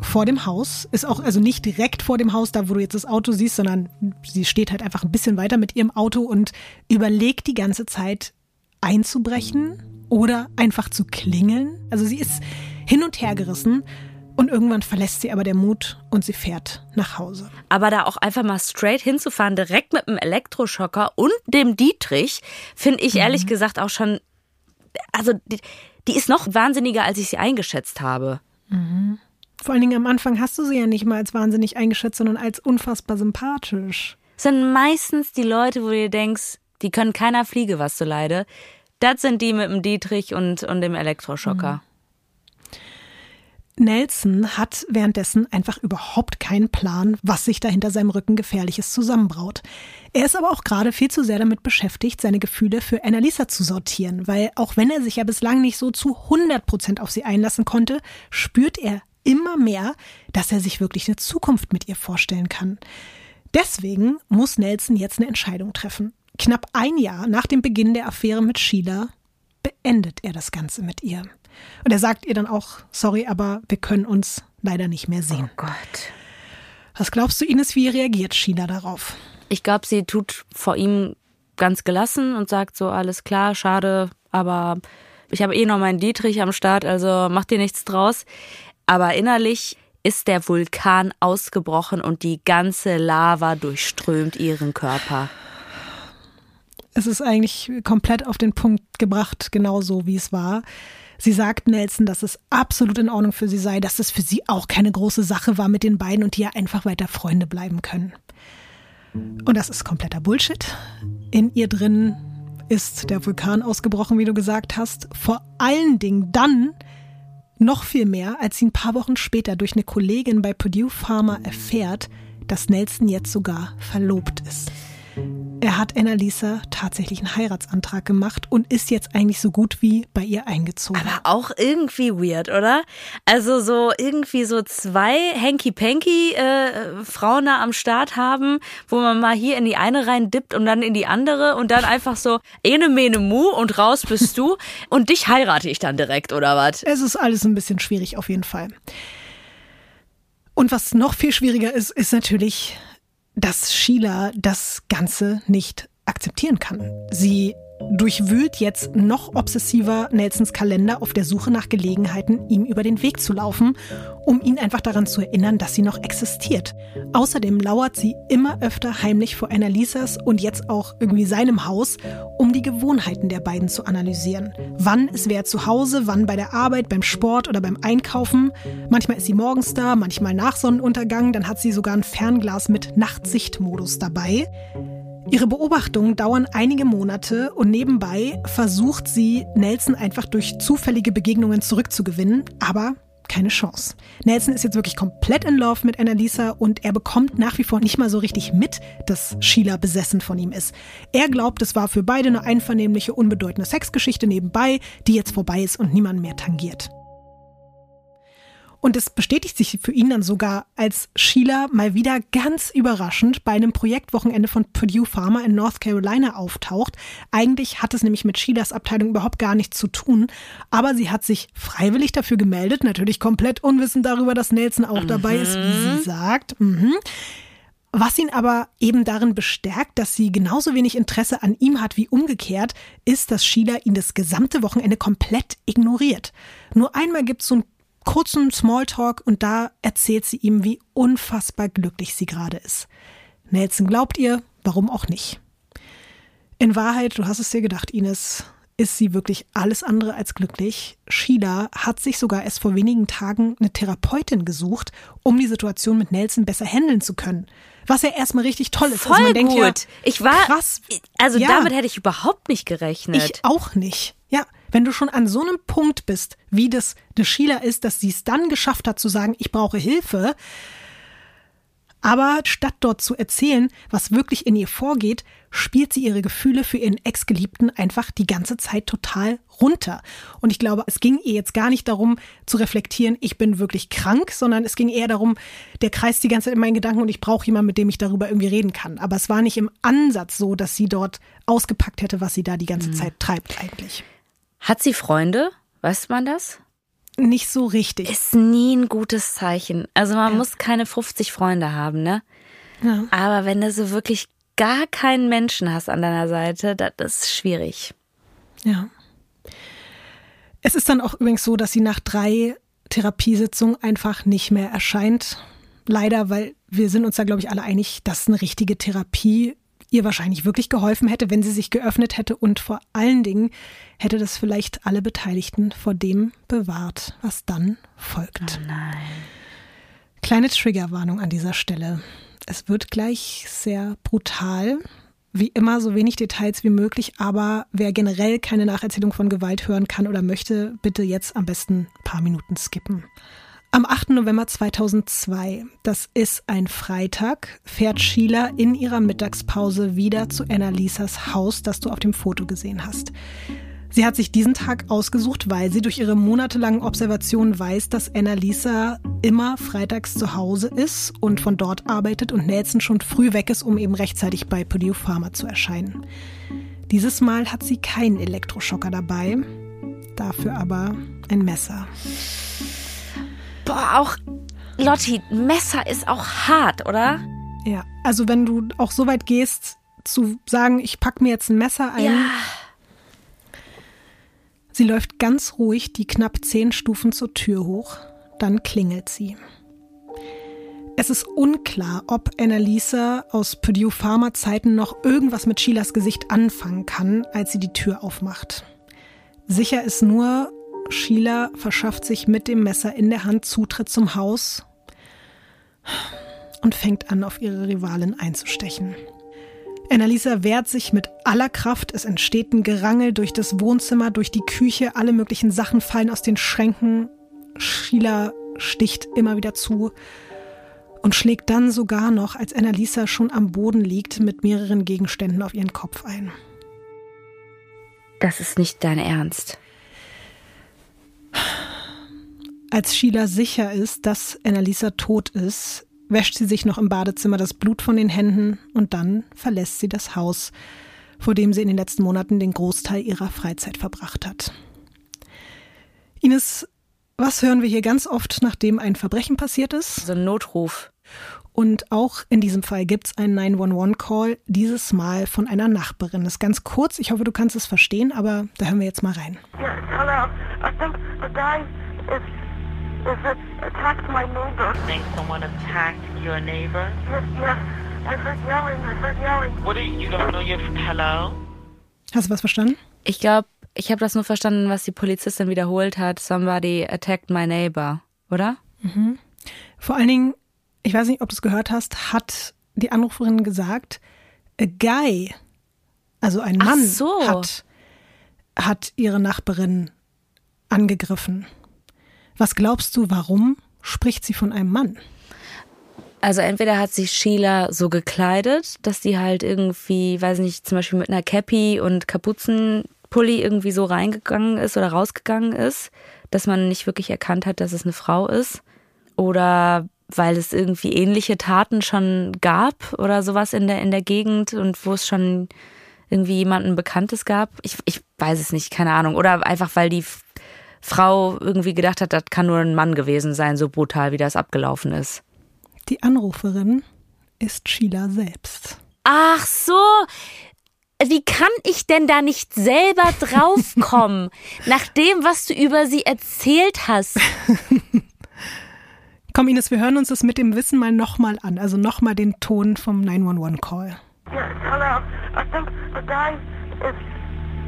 vor dem Haus, ist auch also nicht direkt vor dem Haus, da wo du jetzt das Auto siehst, sondern sie steht halt einfach ein bisschen weiter mit ihrem Auto und überlegt die ganze Zeit, einzubrechen oder einfach zu klingeln. Also sie ist hin und her gerissen und irgendwann verlässt sie aber der Mut und sie fährt nach Hause. Aber da auch einfach mal straight hinzufahren, direkt mit einem Elektroschocker und dem Dietrich, finde ich ehrlich mhm. gesagt auch schon, also die, die, ist noch wahnsinniger, als ich sie eingeschätzt habe. Mhm. Vor allen Dingen am Anfang hast du sie ja nicht mal als wahnsinnig eingeschätzt, sondern als unfassbar sympathisch. Das sind meistens die Leute, wo du dir denkst, die können keiner Fliege was zu leide. Das sind die mit dem Dietrich und, und dem Elektroschocker. Mhm. Nelson hat währenddessen einfach überhaupt keinen Plan, was sich da hinter seinem Rücken Gefährliches zusammenbraut. Er ist aber auch gerade viel zu sehr damit beschäftigt, seine Gefühle für Annalisa zu sortieren, weil auch wenn er sich ja bislang nicht so zu 100 Prozent auf sie einlassen konnte, spürt er immer mehr, dass er sich wirklich eine Zukunft mit ihr vorstellen kann. Deswegen muss Nelson jetzt eine Entscheidung treffen. Knapp ein Jahr nach dem Beginn der Affäre mit Sheila beendet er das Ganze mit ihr. Und er sagt ihr dann auch, sorry, aber wir können uns leider nicht mehr sehen. Oh Gott. Was glaubst du, Ines, wie reagiert Sheila darauf? Ich glaube, sie tut vor ihm ganz gelassen und sagt so, alles klar, schade, aber ich habe eh noch meinen Dietrich am Start, also mach dir nichts draus. Aber innerlich ist der Vulkan ausgebrochen und die ganze Lava durchströmt ihren Körper. Es ist eigentlich komplett auf den Punkt gebracht, genauso wie es war. Sie sagt Nelson, dass es absolut in Ordnung für sie sei, dass es für sie auch keine große Sache war mit den beiden und die ja einfach weiter Freunde bleiben können. Und das ist kompletter Bullshit. In ihr drin ist der Vulkan ausgebrochen, wie du gesagt hast. Vor allen Dingen dann noch viel mehr, als sie ein paar Wochen später durch eine Kollegin bei Purdue Pharma erfährt, dass Nelson jetzt sogar verlobt ist. Er hat Annalisa tatsächlich einen Heiratsantrag gemacht und ist jetzt eigentlich so gut wie bei ihr eingezogen. Aber auch irgendwie weird, oder? Also so irgendwie so zwei Hanky-Panky äh, Frauen da am Start haben, wo man mal hier in die eine rein dippt und dann in die andere und dann einfach so ene mene mu und raus bist du und dich heirate ich dann direkt, oder was? Es ist alles ein bisschen schwierig auf jeden Fall. Und was noch viel schwieriger ist, ist natürlich dass Sheila das Ganze nicht akzeptieren kann. Sie durchwühlt jetzt noch obsessiver Nelsons Kalender auf der Suche nach Gelegenheiten, ihm über den Weg zu laufen, um ihn einfach daran zu erinnern, dass sie noch existiert. Außerdem lauert sie immer öfter heimlich vor Annalisas und jetzt auch irgendwie seinem Haus, um die Gewohnheiten der beiden zu analysieren. Wann ist wer zu Hause, wann bei der Arbeit, beim Sport oder beim Einkaufen. Manchmal ist sie morgens da, manchmal nach Sonnenuntergang, dann hat sie sogar ein Fernglas mit Nachtsichtmodus dabei. Ihre Beobachtungen dauern einige Monate und nebenbei versucht sie, Nelson einfach durch zufällige Begegnungen zurückzugewinnen, aber keine Chance. Nelson ist jetzt wirklich komplett in Love mit Annalisa und er bekommt nach wie vor nicht mal so richtig mit, dass Sheila besessen von ihm ist. Er glaubt, es war für beide eine einvernehmliche, unbedeutende Sexgeschichte nebenbei, die jetzt vorbei ist und niemand mehr tangiert. Und es bestätigt sich für ihn dann sogar, als Sheila mal wieder ganz überraschend bei einem Projektwochenende von Purdue Pharma in North Carolina auftaucht. Eigentlich hat es nämlich mit Sheilas Abteilung überhaupt gar nichts zu tun, aber sie hat sich freiwillig dafür gemeldet, natürlich komplett unwissend darüber, dass Nelson auch mhm. dabei ist, wie sie mhm. sagt. Mhm. Was ihn aber eben darin bestärkt, dass sie genauso wenig Interesse an ihm hat wie umgekehrt, ist, dass Sheila ihn das gesamte Wochenende komplett ignoriert. Nur einmal gibt es so ein kurzen Smalltalk und da erzählt sie ihm, wie unfassbar glücklich sie gerade ist. Nelson glaubt ihr, warum auch nicht. In Wahrheit, du hast es dir gedacht, Ines, ist sie wirklich alles andere als glücklich. Sheila hat sich sogar erst vor wenigen Tagen eine Therapeutin gesucht, um die Situation mit Nelson besser handeln zu können. Was ja erstmal richtig toll ist. Voll also gut. Ja, ich war krass. Also ja, damit hätte ich überhaupt nicht gerechnet. Ich auch nicht. Wenn du schon an so einem Punkt bist, wie das de Sheila ist, dass sie es dann geschafft hat zu sagen, ich brauche Hilfe, aber statt dort zu erzählen, was wirklich in ihr vorgeht, spielt sie ihre Gefühle für ihren Ex-Geliebten einfach die ganze Zeit total runter. Und ich glaube, es ging ihr jetzt gar nicht darum zu reflektieren, ich bin wirklich krank, sondern es ging eher darum, der kreist die ganze Zeit in meinen Gedanken und ich brauche jemanden, mit dem ich darüber irgendwie reden kann. Aber es war nicht im Ansatz so, dass sie dort ausgepackt hätte, was sie da die ganze mhm. Zeit treibt eigentlich. Hat sie Freunde? Weiß man das? Nicht so richtig. Ist nie ein gutes Zeichen. Also man ja. muss keine 50 Freunde haben, ne? Ja. Aber wenn du so wirklich gar keinen Menschen hast an deiner Seite, das ist schwierig. Ja. Es ist dann auch übrigens so, dass sie nach drei Therapiesitzungen einfach nicht mehr erscheint. Leider, weil wir sind uns da, glaube ich, alle einig, dass eine richtige Therapie ihr wahrscheinlich wirklich geholfen hätte, wenn sie sich geöffnet hätte und vor allen Dingen hätte das vielleicht alle Beteiligten vor dem bewahrt, was dann folgt. Oh nein. Kleine Triggerwarnung an dieser Stelle. Es wird gleich sehr brutal. Wie immer so wenig Details wie möglich, aber wer generell keine Nacherzählung von Gewalt hören kann oder möchte, bitte jetzt am besten ein paar Minuten skippen. Am 8. November 2002, das ist ein Freitag, fährt Sheila in ihrer Mittagspause wieder zu Annalisas Haus, das du auf dem Foto gesehen hast. Sie hat sich diesen Tag ausgesucht, weil sie durch ihre monatelangen Observationen weiß, dass Annalisa immer freitags zu Hause ist und von dort arbeitet und Nelson schon früh weg ist, um eben rechtzeitig bei Purdue Pharma zu erscheinen. Dieses Mal hat sie keinen Elektroschocker dabei, dafür aber ein Messer. Boah, auch Lotti, Messer ist auch hart, oder? Ja, also wenn du auch so weit gehst, zu sagen, ich pack mir jetzt ein Messer ein. Ja. Sie läuft ganz ruhig die knapp zehn Stufen zur Tür hoch. Dann klingelt sie. Es ist unklar, ob Annalisa aus Purdue Pharma Zeiten noch irgendwas mit Sheilas Gesicht anfangen kann, als sie die Tür aufmacht. Sicher ist nur, Sheila verschafft sich mit dem Messer in der Hand Zutritt zum Haus und fängt an, auf ihre Rivalin einzustechen. Annalisa wehrt sich mit aller Kraft. Es entsteht ein Gerangel durch das Wohnzimmer, durch die Küche. Alle möglichen Sachen fallen aus den Schränken. Sheila sticht immer wieder zu und schlägt dann sogar noch, als Annalisa schon am Boden liegt, mit mehreren Gegenständen auf ihren Kopf ein. Das ist nicht dein Ernst. Als Sheila sicher ist, dass Annalisa tot ist, wäscht sie sich noch im Badezimmer das Blut von den Händen und dann verlässt sie das Haus, vor dem sie in den letzten Monaten den Großteil ihrer Freizeit verbracht hat. Ines, was hören wir hier ganz oft, nachdem ein Verbrechen passiert ist? So ein Notruf. Und auch in diesem Fall gibt es einen 911-Call, dieses Mal von einer Nachbarin. Das ist ganz kurz, ich hoffe, du kannst es verstehen, aber da hören wir jetzt mal rein. Yes, hello. I think the guy is is it attacked my neighbor. think someone attacked your neighbor? Yes, yes. I heard yelling. I heard yelling. What do you, you don't know your hello? Hast du was verstanden? Ich glaube, ich habe das nur verstanden, was die Polizistin wiederholt hat. Somebody attacked my neighbor, oder? Vor allen Dingen, ich weiß nicht, ob du es gehört hast, hat die Anruferin gesagt, a guy, also ein Ach Mann, so. hat, hat ihre Nachbarin angegriffen. Was glaubst du, warum spricht sie von einem Mann? Also entweder hat sich Sheila so gekleidet, dass die halt irgendwie, weiß nicht, zum Beispiel mit einer Cappy und Kapuzenpulli irgendwie so reingegangen ist oder rausgegangen ist, dass man nicht wirklich erkannt hat, dass es eine Frau ist. Oder weil es irgendwie ähnliche Taten schon gab oder sowas in der, in der Gegend und wo es schon irgendwie jemanden Bekanntes gab. Ich, ich weiß es nicht, keine Ahnung. Oder einfach, weil die Frau irgendwie gedacht hat, das kann nur ein Mann gewesen sein, so brutal, wie das abgelaufen ist. Die Anruferin ist Sheila selbst. Ach so. Wie kann ich denn da nicht selber draufkommen, nach dem, was du über sie erzählt hast? Komm, Ines, wir hören uns das mit dem Wissen mal nochmal an. Also nochmal den Ton vom 911-Call. Yes, hello. I think the guy is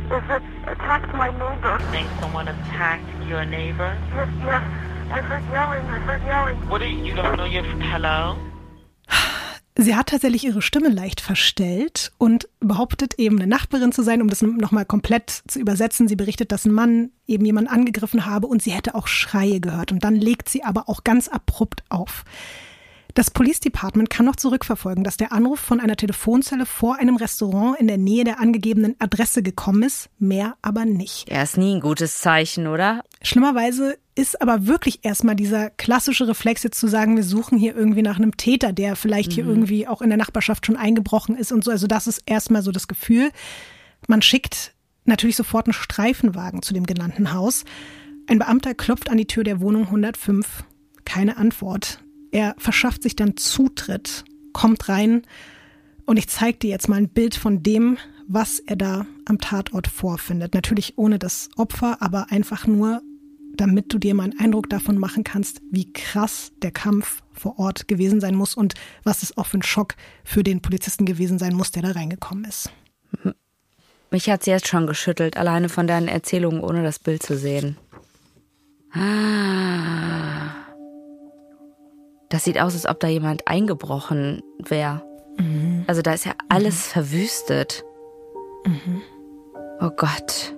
is it attacked my neighbor. think someone attacked your neighbor? Yes, yes. I heard yelling. I heard yelling. What do you, you don't know your hello? Sie hat tatsächlich ihre Stimme leicht verstellt und behauptet eben eine Nachbarin zu sein, um das nochmal komplett zu übersetzen. Sie berichtet, dass ein Mann eben jemanden angegriffen habe und sie hätte auch Schreie gehört. Und dann legt sie aber auch ganz abrupt auf. Das Police Department kann noch zurückverfolgen, dass der Anruf von einer Telefonzelle vor einem Restaurant in der Nähe der angegebenen Adresse gekommen ist, mehr aber nicht. Ja, ist nie ein gutes Zeichen, oder? Schlimmerweise ist aber wirklich erstmal dieser klassische Reflex jetzt zu sagen, wir suchen hier irgendwie nach einem Täter, der vielleicht hier irgendwie auch in der Nachbarschaft schon eingebrochen ist und so. Also das ist erstmal so das Gefühl. Man schickt natürlich sofort einen Streifenwagen zu dem genannten Haus. Ein Beamter klopft an die Tür der Wohnung 105. Keine Antwort. Er verschafft sich dann Zutritt, kommt rein und ich zeige dir jetzt mal ein Bild von dem, was er da am Tatort vorfindet. Natürlich ohne das Opfer, aber einfach nur, damit du dir mal einen Eindruck davon machen kannst, wie krass der Kampf vor Ort gewesen sein muss und was es auch für ein Schock für den Polizisten gewesen sein muss, der da reingekommen ist. Mich hat es jetzt schon geschüttelt, alleine von deinen Erzählungen, ohne das Bild zu sehen. Ah. Das sieht aus, als ob da jemand eingebrochen wäre. Mhm. Also da ist ja alles mhm. verwüstet. Mhm. Oh Gott.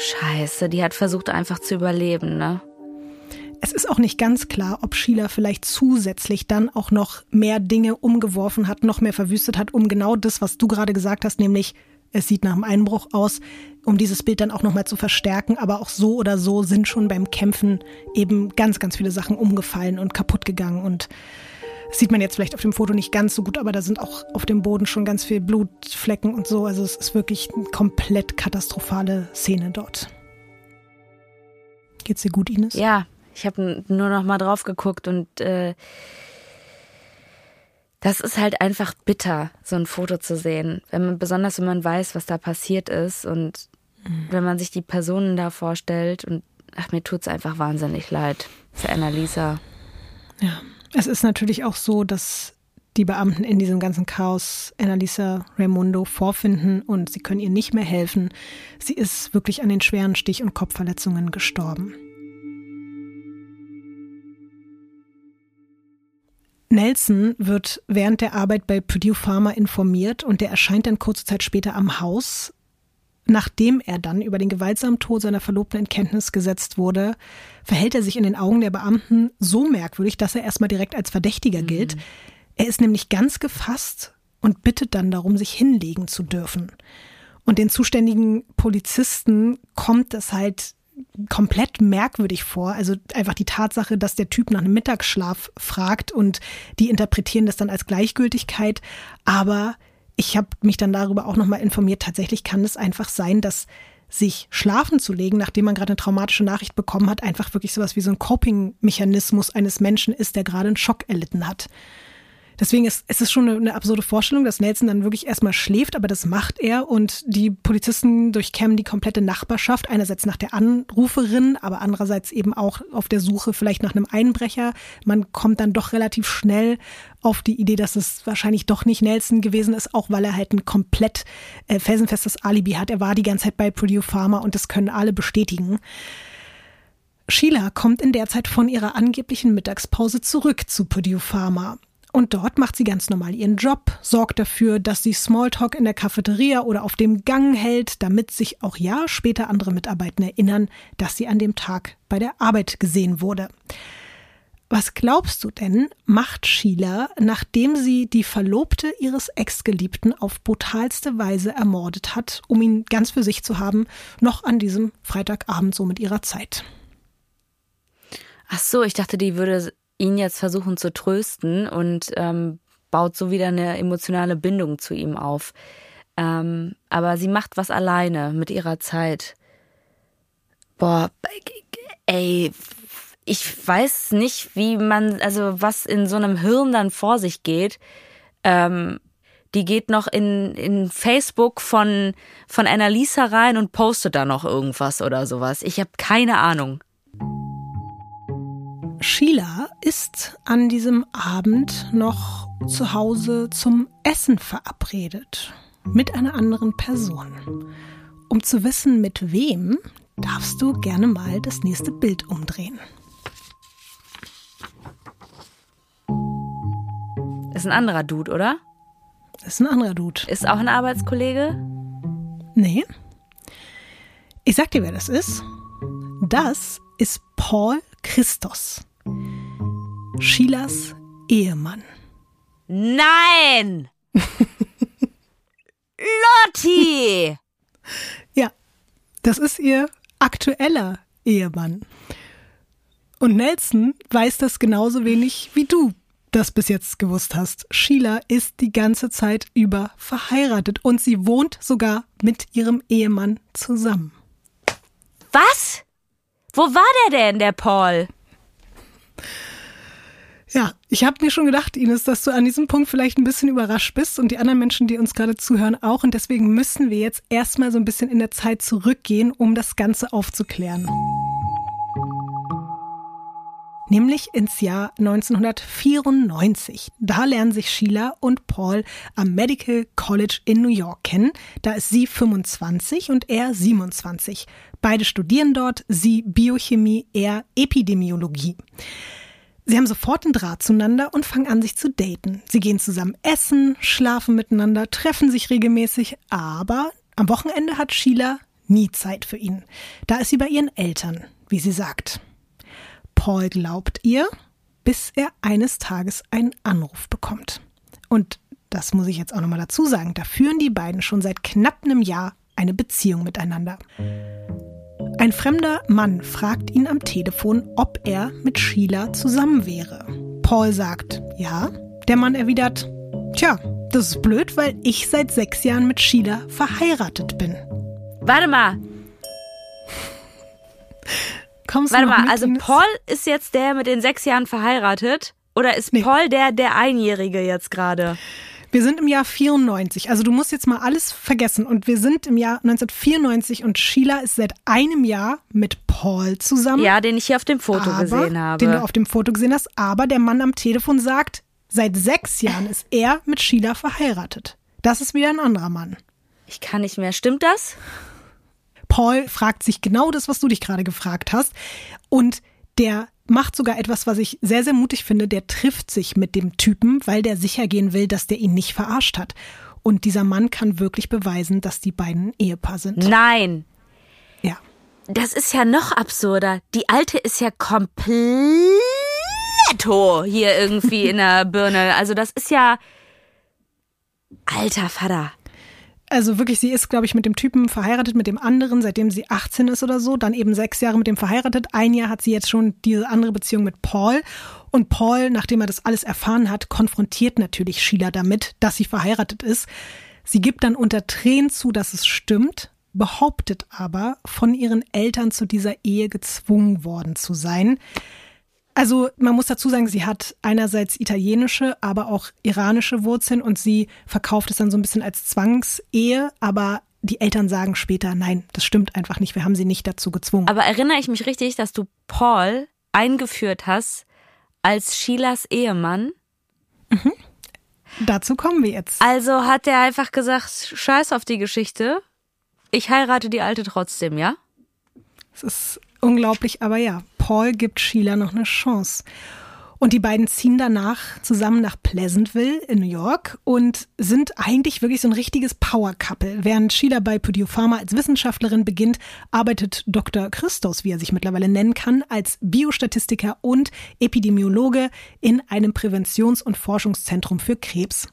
Scheiße, die hat versucht einfach zu überleben, ne? Es ist auch nicht ganz klar, ob Sheila vielleicht zusätzlich dann auch noch mehr Dinge umgeworfen hat, noch mehr verwüstet hat, um genau das, was du gerade gesagt hast, nämlich es sieht nach einem Einbruch aus, um dieses Bild dann auch nochmal zu verstärken. Aber auch so oder so sind schon beim Kämpfen eben ganz, ganz viele Sachen umgefallen und kaputt gegangen. Und das sieht man jetzt vielleicht auf dem Foto nicht ganz so gut, aber da sind auch auf dem Boden schon ganz viele Blutflecken und so. Also es ist wirklich eine komplett katastrophale Szene dort. Geht's dir gut, Ines? Ja, ich habe nur noch mal drauf geguckt und äh, das ist halt einfach bitter, so ein Foto zu sehen. Wenn man, besonders wenn man weiß, was da passiert ist und mhm. wenn man sich die Personen da vorstellt und ach, mir tut's einfach wahnsinnig leid für Annalisa. Ja, es ist natürlich auch so, dass die Beamten in diesem ganzen Chaos Annalisa Raimundo vorfinden und sie können ihr nicht mehr helfen. Sie ist wirklich an den schweren Stich- und Kopfverletzungen gestorben. Nelson wird während der Arbeit bei Purdue Pharma informiert und der erscheint dann kurze Zeit später am Haus. Nachdem er dann über den gewaltsamen Tod seiner Verlobten in Kenntnis gesetzt wurde, verhält er sich in den Augen der Beamten so merkwürdig, dass er erstmal direkt als Verdächtiger mhm. gilt. Er ist nämlich ganz gefasst und bittet dann darum, sich hinlegen zu dürfen. Und den zuständigen Polizisten kommt es halt komplett merkwürdig vor. Also einfach die Tatsache, dass der Typ nach einem Mittagsschlaf fragt und die interpretieren das dann als Gleichgültigkeit. Aber ich habe mich dann darüber auch nochmal informiert. Tatsächlich kann es einfach sein, dass sich schlafen zu legen, nachdem man gerade eine traumatische Nachricht bekommen hat, einfach wirklich sowas wie so ein Coping-Mechanismus eines Menschen ist, der gerade einen Schock erlitten hat. Deswegen ist, ist es schon eine, eine absurde Vorstellung, dass Nelson dann wirklich erstmal schläft, aber das macht er und die Polizisten durchkämmen die komplette Nachbarschaft, einerseits nach der Anruferin, aber andererseits eben auch auf der Suche vielleicht nach einem Einbrecher. Man kommt dann doch relativ schnell auf die Idee, dass es wahrscheinlich doch nicht Nelson gewesen ist, auch weil er halt ein komplett äh, felsenfestes Alibi hat. Er war die ganze Zeit bei Purdue Pharma und das können alle bestätigen. Sheila kommt in der Zeit von ihrer angeblichen Mittagspause zurück zu Purdue Pharma. Und dort macht sie ganz normal ihren Job, sorgt dafür, dass sie Smalltalk in der Cafeteria oder auf dem Gang hält, damit sich auch ja später andere Mitarbeiter erinnern, dass sie an dem Tag bei der Arbeit gesehen wurde. Was glaubst du denn, macht Sheila, nachdem sie die Verlobte ihres Ex-Geliebten auf brutalste Weise ermordet hat, um ihn ganz für sich zu haben, noch an diesem Freitagabend so mit ihrer Zeit? Ach so, ich dachte, die würde ihn jetzt versuchen zu trösten und ähm, baut so wieder eine emotionale Bindung zu ihm auf. Ähm, aber sie macht was alleine mit ihrer Zeit. Boah, ey, ich weiß nicht, wie man, also was in so einem Hirn dann vor sich geht. Ähm, die geht noch in, in Facebook von, von Annalisa rein und postet da noch irgendwas oder sowas. Ich habe keine Ahnung. Sheila ist an diesem Abend noch zu Hause zum Essen verabredet mit einer anderen Person. Um zu wissen, mit wem, darfst du gerne mal das nächste Bild umdrehen. Ist ein anderer Dude, oder? Ist ein anderer Dude. Ist auch ein Arbeitskollege? Nee. Ich sag dir, wer das ist. Das ist Paul Christos. Sheilas Ehemann. Nein! Lotti! Ja, das ist ihr aktueller Ehemann. Und Nelson weiß das genauso wenig wie du das bis jetzt gewusst hast. Sheila ist die ganze Zeit über verheiratet und sie wohnt sogar mit ihrem Ehemann zusammen. Was? Wo war der denn, der Paul? Ja, ich habe mir schon gedacht, Ines, dass du an diesem Punkt vielleicht ein bisschen überrascht bist und die anderen Menschen, die uns gerade zuhören, auch. Und deswegen müssen wir jetzt erstmal so ein bisschen in der Zeit zurückgehen, um das Ganze aufzuklären. Nämlich ins Jahr 1994. Da lernen sich Sheila und Paul am Medical College in New York kennen. Da ist sie 25 und er 27. Beide studieren dort, sie Biochemie, er Epidemiologie. Sie haben sofort einen Draht zueinander und fangen an, sich zu daten. Sie gehen zusammen essen, schlafen miteinander, treffen sich regelmäßig, aber am Wochenende hat Sheila nie Zeit für ihn. Da ist sie bei ihren Eltern, wie sie sagt. Paul glaubt ihr, bis er eines Tages einen Anruf bekommt. Und das muss ich jetzt auch nochmal dazu sagen, da führen die beiden schon seit knapp einem Jahr eine Beziehung miteinander. Ein fremder Mann fragt ihn am Telefon, ob er mit Sheila zusammen wäre. Paul sagt ja. Der Mann erwidert, tja, das ist blöd, weil ich seit sechs Jahren mit Sheila verheiratet bin. Warte mal. Kommst Warte mal, also? Paul ist jetzt der mit den sechs Jahren verheiratet? Oder ist Nee. Paul der, der Einjährige jetzt gerade? Wir sind im Jahr 94. Also du musst jetzt mal alles vergessen. Und wir sind im Jahr 1994 und Sheila ist seit einem Jahr mit Paul zusammen. Ja, den ich hier auf dem Foto aber, gesehen habe. Den du auf dem Foto gesehen hast. Aber der Mann am Telefon sagt, seit sechs Jahren ist er mit Sheila verheiratet. Das ist wieder ein anderer Mann. ich kann nicht mehr. Stimmt das? Paul fragt sich genau das, was du dich gerade gefragt hast. Und der macht sogar etwas, was ich sehr, sehr mutig finde. Der trifft sich mit dem Typen, weil der sicher gehen will, dass der ihn nicht verarscht hat. Und dieser Mann kann wirklich beweisen, dass die beiden Ehepaar sind. Nein. Ja. Das ist ja noch absurder. Die alte ist ja kompletto hier irgendwie in der Birne. Also das ist ja alter Vater. Also wirklich, sie ist, glaube ich, mit dem Typen verheiratet, mit dem anderen, seitdem sie 18 ist oder so. Dann eben sechs Jahre mit dem verheiratet. Ein Jahr hat sie jetzt schon diese andere Beziehung mit Paul. Und Paul, nachdem er das alles erfahren hat, konfrontiert natürlich Sheila damit, dass sie verheiratet ist. Sie gibt dann unter Tränen zu, dass es stimmt, behauptet aber, von ihren Eltern zu dieser Ehe gezwungen worden zu sein. Also man muss dazu sagen, sie hat einerseits italienische, aber auch iranische Wurzeln und sie verkauft es dann so ein bisschen als Zwangsehe, aber die Eltern sagen später, nein, das stimmt einfach nicht, wir haben sie nicht dazu gezwungen. Aber erinnere ich mich richtig, dass du Paul eingeführt hast als Sheilas Ehemann? dazu kommen wir jetzt. Also hat er einfach gesagt, scheiß auf die Geschichte. Ich heirate die Alte trotzdem, ja? Es ist unglaublich, aber ja, Paul gibt Sheila noch eine Chance. Und die beiden ziehen danach zusammen nach Pleasantville in New York und sind eigentlich wirklich so ein richtiges Power-Couple. Während Sheila bei Purdue Pharma als Wissenschaftlerin beginnt, arbeitet Dr. Christos, wie er sich mittlerweile nennen kann, als Biostatistiker und Epidemiologe in einem Präventions- und Forschungszentrum für Krebs.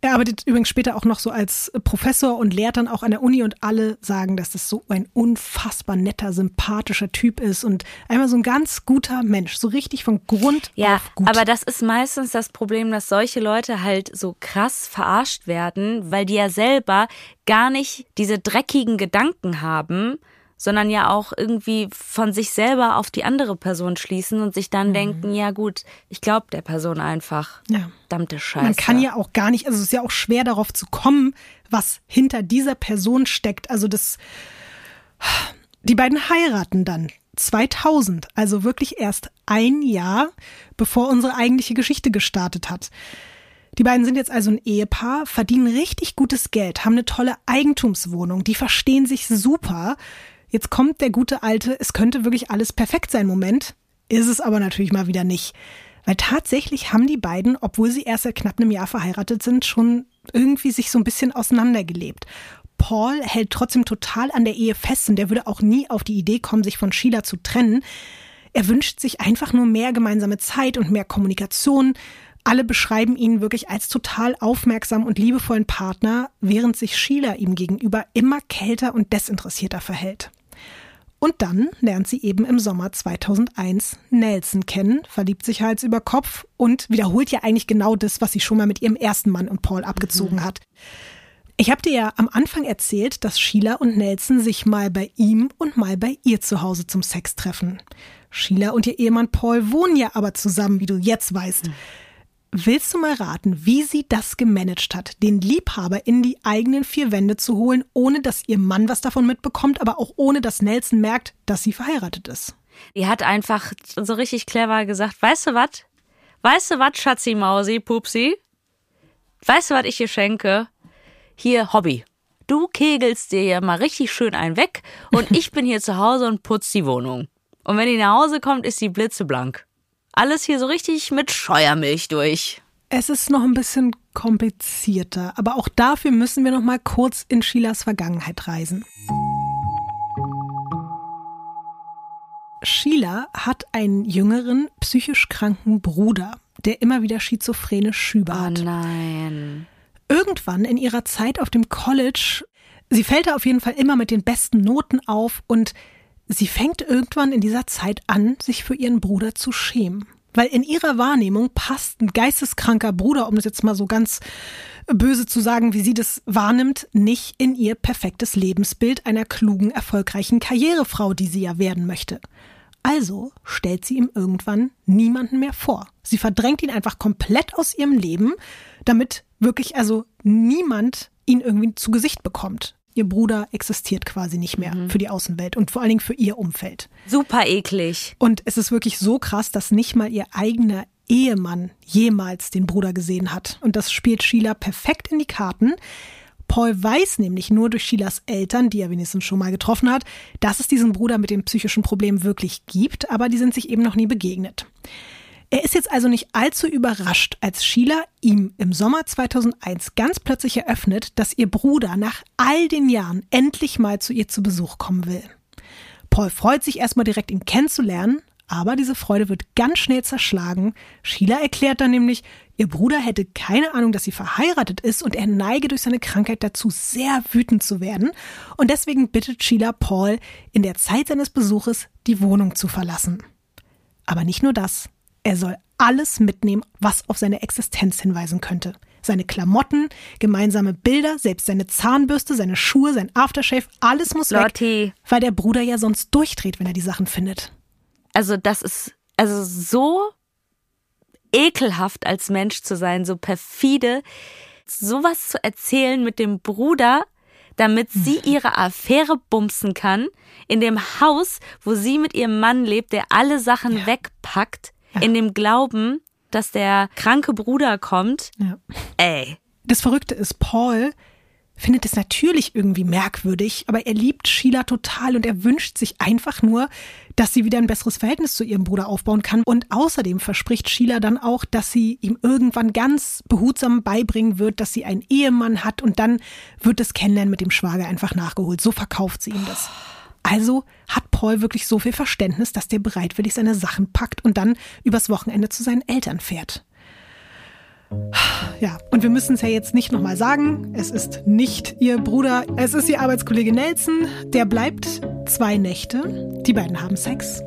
Er arbeitet übrigens später auch noch so als Professor und lehrt dann auch an der Uni und alle sagen, dass das so ein unfassbar netter, sympathischer Typ ist und einmal so ein ganz guter Mensch, so richtig von Grund Ja, auf gut. aber das ist meistens das Problem, dass solche Leute halt so krass verarscht werden, weil die ja selber gar nicht diese dreckigen Gedanken haben, sondern ja auch irgendwie von sich selber auf die andere Person schließen und sich Mhm. dann denken, ja gut, ich glaube der Person einfach. Ja. Verdammte Scheiße. Man kann ja auch gar nicht, also es ist ja auch schwer darauf zu kommen, was hinter dieser Person steckt. Also das, die beiden heiraten dann 2000, also wirklich erst ein Jahr, bevor unsere eigentliche Geschichte gestartet hat. Die beiden sind jetzt also ein Ehepaar, verdienen richtig gutes Geld, haben eine tolle Eigentumswohnung, die verstehen sich super. Jetzt kommt der gute alte, es könnte wirklich alles perfekt sein Moment, ist es aber natürlich mal wieder nicht. Weil tatsächlich haben die beiden, obwohl sie erst seit knapp einem Jahr verheiratet sind, schon irgendwie sich so ein bisschen auseinandergelebt. Paul hält trotzdem total an der Ehe fest und der würde auch nie auf die Idee kommen, sich von Sheila zu trennen. Er wünscht sich einfach nur mehr gemeinsame Zeit und mehr Kommunikation. Alle beschreiben ihn wirklich als total aufmerksam und liebevollen Partner, während sich Sheila ihm gegenüber immer kälter und desinteressierter verhält. Und dann lernt sie eben im Sommer 2001 Nelson kennen, verliebt sich Hals über Kopf und wiederholt ja eigentlich genau das, was sie schon mal mit ihrem ersten Mann und Paul abgezogen hat. Ich habe dir ja am Anfang erzählt, dass Sheila und Nelson sich mal bei ihm und mal bei ihr zu Hause zum Sex treffen. Sheila und ihr Ehemann Paul wohnen ja aber zusammen, wie du jetzt weißt. Willst du mal raten, wie sie das gemanagt hat, den Liebhaber in die eigenen vier Wände zu holen, ohne dass ihr Mann was davon mitbekommt, aber auch ohne dass Nelson merkt, dass sie verheiratet ist? Die hat einfach so richtig clever gesagt, weißt du was? Weißt du was, Schatzi Mausi, Pupsi? Weißt du, was ich dir schenke? Hier, Hobby. Du kegelst dir ja mal richtig schön einen weg und ich bin hier zu Hause und putz die Wohnung. Und wenn die nach Hause kommt, ist die blitzeblank. Alles hier so richtig mit Scheuermilch durch. Es ist noch ein bisschen komplizierter, aber auch dafür müssen wir noch mal kurz in Sheilas Vergangenheit reisen. Sheila hat einen jüngeren, psychisch kranken Bruder, der immer wieder schizophrene Schübe Oh hat. nein. Irgendwann in ihrer Zeit auf dem College, sie fällt da auf jeden Fall immer mit den besten Noten auf und sie fängt irgendwann in dieser Zeit an, sich für ihren Bruder zu schämen. Weil in ihrer Wahrnehmung passt ein geisteskranker Bruder, um das jetzt mal so ganz böse zu sagen, wie sie das wahrnimmt, nicht in ihr perfektes Lebensbild einer klugen, erfolgreichen Karrierefrau, die sie ja werden möchte. Also stellt sie ihm irgendwann niemanden mehr vor. Sie verdrängt ihn einfach komplett aus ihrem Leben, damit wirklich also niemand ihn irgendwie zu Gesicht bekommt. Ihr Bruder existiert quasi nicht mehr für die Außenwelt und vor allen Dingen für ihr Umfeld. Super eklig. Und es ist wirklich so krass, dass nicht mal ihr eigener Ehemann jemals den Bruder gesehen hat. Und das spielt Sheila perfekt in die Karten. Paul weiß nämlich nur durch Sheilas Eltern, die er wenigstens schon mal getroffen hat, dass es diesen Bruder mit dem psychischen Problem wirklich gibt, aber die sind sich eben noch nie begegnet. Er ist jetzt also nicht allzu überrascht, als Sheila ihm im Sommer 2001 ganz plötzlich eröffnet, dass ihr Bruder nach all den Jahren endlich mal zu ihr zu Besuch kommen will. Paul freut sich erstmal direkt, ihn kennenzulernen, aber diese Freude wird ganz schnell zerschlagen. Sheila erklärt dann nämlich, ihr Bruder hätte keine Ahnung, dass sie verheiratet ist und er neige durch seine Krankheit dazu, sehr wütend zu werden. Und deswegen bittet Sheila Paul, in der Zeit seines Besuches die Wohnung zu verlassen. Aber nicht nur das. Er soll alles mitnehmen, was auf seine Existenz hinweisen könnte. Seine Klamotten, gemeinsame Bilder, selbst seine Zahnbürste, seine Schuhe, sein Aftershave, alles muss weg, Lotti. weil der Bruder ja sonst durchdreht, wenn er die Sachen findet. Also das ist also so ekelhaft als Mensch zu sein, so perfide, sowas zu erzählen mit dem Bruder, damit sie ihre Affäre bumsen kann, in dem Haus, wo sie mit ihrem Mann lebt, der alle Sachen wegpackt, in dem Glauben, dass der kranke Bruder kommt. Ja. Ey, Das Verrückte ist, Paul findet es natürlich irgendwie merkwürdig, aber er liebt Sheila total und er wünscht sich einfach nur, dass sie wieder ein besseres Verhältnis zu ihrem Bruder aufbauen kann. Und außerdem verspricht Sheila dann auch, dass sie ihm irgendwann ganz behutsam beibringen wird, dass sie einen Ehemann hat und dann wird das Kennenlernen mit dem Schwager einfach nachgeholt. So verkauft sie ihm das. Also hat Paul wirklich so viel Verständnis, dass der bereitwillig seine Sachen packt und dann übers Wochenende zu seinen Eltern fährt. Ja, und wir müssen es ja jetzt nicht nochmal sagen. Es ist nicht ihr Bruder, es ist ihr Arbeitskollege Nelson. Der bleibt zwei Nächte. Die beiden haben Sex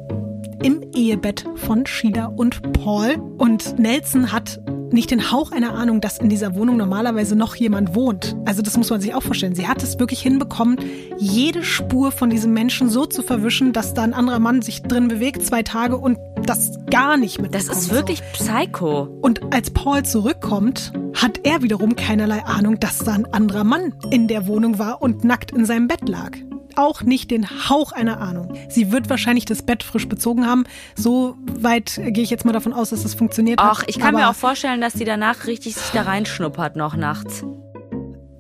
im Ehebett von Sheila und Paul. Und Nelson hat nicht den Hauch einer Ahnung, dass in dieser Wohnung normalerweise noch jemand wohnt. Also das muss man sich auch vorstellen. Sie hat es wirklich hinbekommen, jede Spur von diesem Menschen so zu verwischen, dass da ein anderer Mann sich drin bewegt, zwei Tage und das gar nicht mit. das ist wirklich Psycho. Und als Paul zurückkommt, hat er wiederum keinerlei Ahnung, dass da ein anderer Mann in der Wohnung war und nackt in seinem Bett lag. Auch nicht den Hauch einer Ahnung. Sie wird wahrscheinlich das Bett frisch bezogen haben. So weit gehe ich jetzt mal davon aus, dass das funktioniert hat. Ach, ich kann mir Aber auch vorstellen, dass die danach richtig sich da reinschnuppert noch nachts.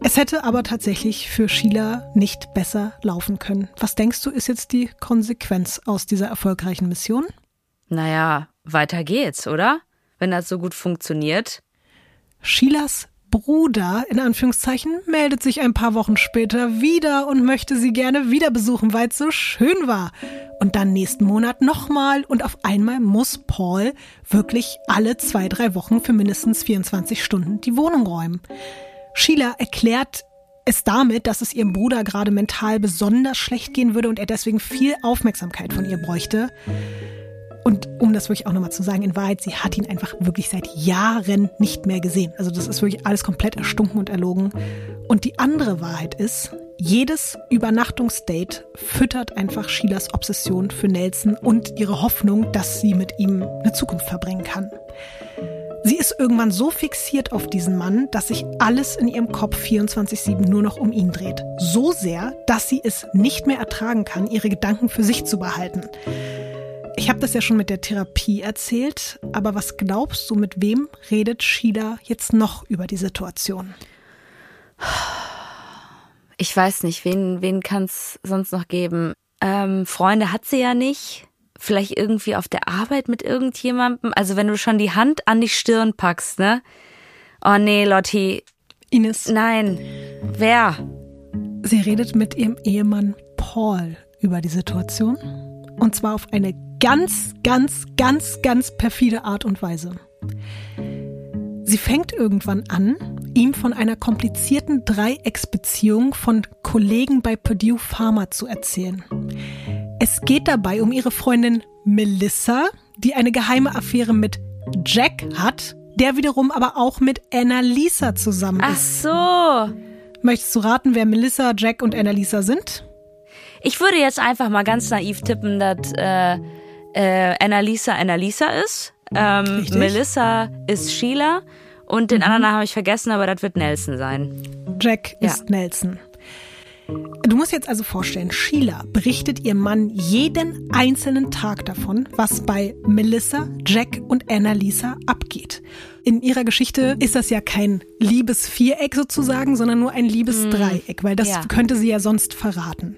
Es hätte aber tatsächlich für Sheila nicht besser laufen können. Was denkst du, ist jetzt die Konsequenz aus dieser erfolgreichen Mission? Naja, weiter geht's, oder? Wenn das so gut funktioniert. Sheilas Bruder, in Anführungszeichen, meldet sich ein paar Wochen später wieder und möchte sie gerne wieder besuchen, weil es so schön war. Und dann nächsten Monat nochmal und auf einmal muss Paul wirklich alle zwei, drei Wochen für mindestens 24 Stunden die Wohnung räumen. Sheila erklärt es damit, dass es ihrem Bruder gerade mental besonders schlecht gehen würde und er deswegen viel Aufmerksamkeit von ihr bräuchte. Und um das wirklich auch nochmal zu sagen, in Wahrheit, sie hat ihn einfach wirklich seit Jahren nicht mehr gesehen. Also das ist wirklich alles komplett erstunken und erlogen. Und die andere Wahrheit ist, Jedes Übernachtungsdate füttert einfach Sheilas Obsession für Nelson und ihre Hoffnung, dass sie mit ihm eine Zukunft verbringen kann. Sie ist irgendwann so fixiert auf diesen Mann, dass sich alles in ihrem Kopf 24-7 nur noch um ihn dreht. So sehr, dass sie es nicht mehr ertragen kann, ihre Gedanken für sich zu behalten. Ich habe das ja schon mit der Therapie erzählt, aber was glaubst du, mit wem redet Sheila jetzt noch über die Situation? Ich weiß nicht, wen, wen kann es sonst noch geben? Ähm, Freunde hat sie ja nicht vielleicht irgendwie auf der Arbeit mit irgendjemandem? Also wenn du schon die Hand an die Stirn packst, ne? Oh nee, Lotti. Ines. Nein. Wer? Sie redet mit ihrem Ehemann Paul über die Situation. Und zwar auf eine ganz, ganz, ganz, ganz perfide Art und Weise. Sie fängt irgendwann an, ihm von einer komplizierten Dreiecksbeziehung von Kollegen bei Purdue Pharma zu erzählen. Es geht dabei um ihre Freundin Melissa, die eine geheime Affäre mit Jack hat, der wiederum aber auch mit Annalisa zusammen ist. Ach so. Möchtest du raten, wer Melissa, Jack und Annalisa sind? Ich würde jetzt einfach mal ganz naiv tippen, dass äh, äh, Annalisa Annalisa ist. Ähm, Melissa ist Sheila und den mhm. anderen habe ich vergessen, aber das wird Nelson sein. Jack ja. ist Nelson. Du musst jetzt also vorstellen, Sheila berichtet ihrem Mann jeden einzelnen Tag davon, was bei Melissa, Jack und Annalisa abgeht. In ihrer Geschichte ist das ja kein Liebesviereck sozusagen, sondern nur ein Liebesdreieck, weil das ja. könnte sie ja sonst verraten.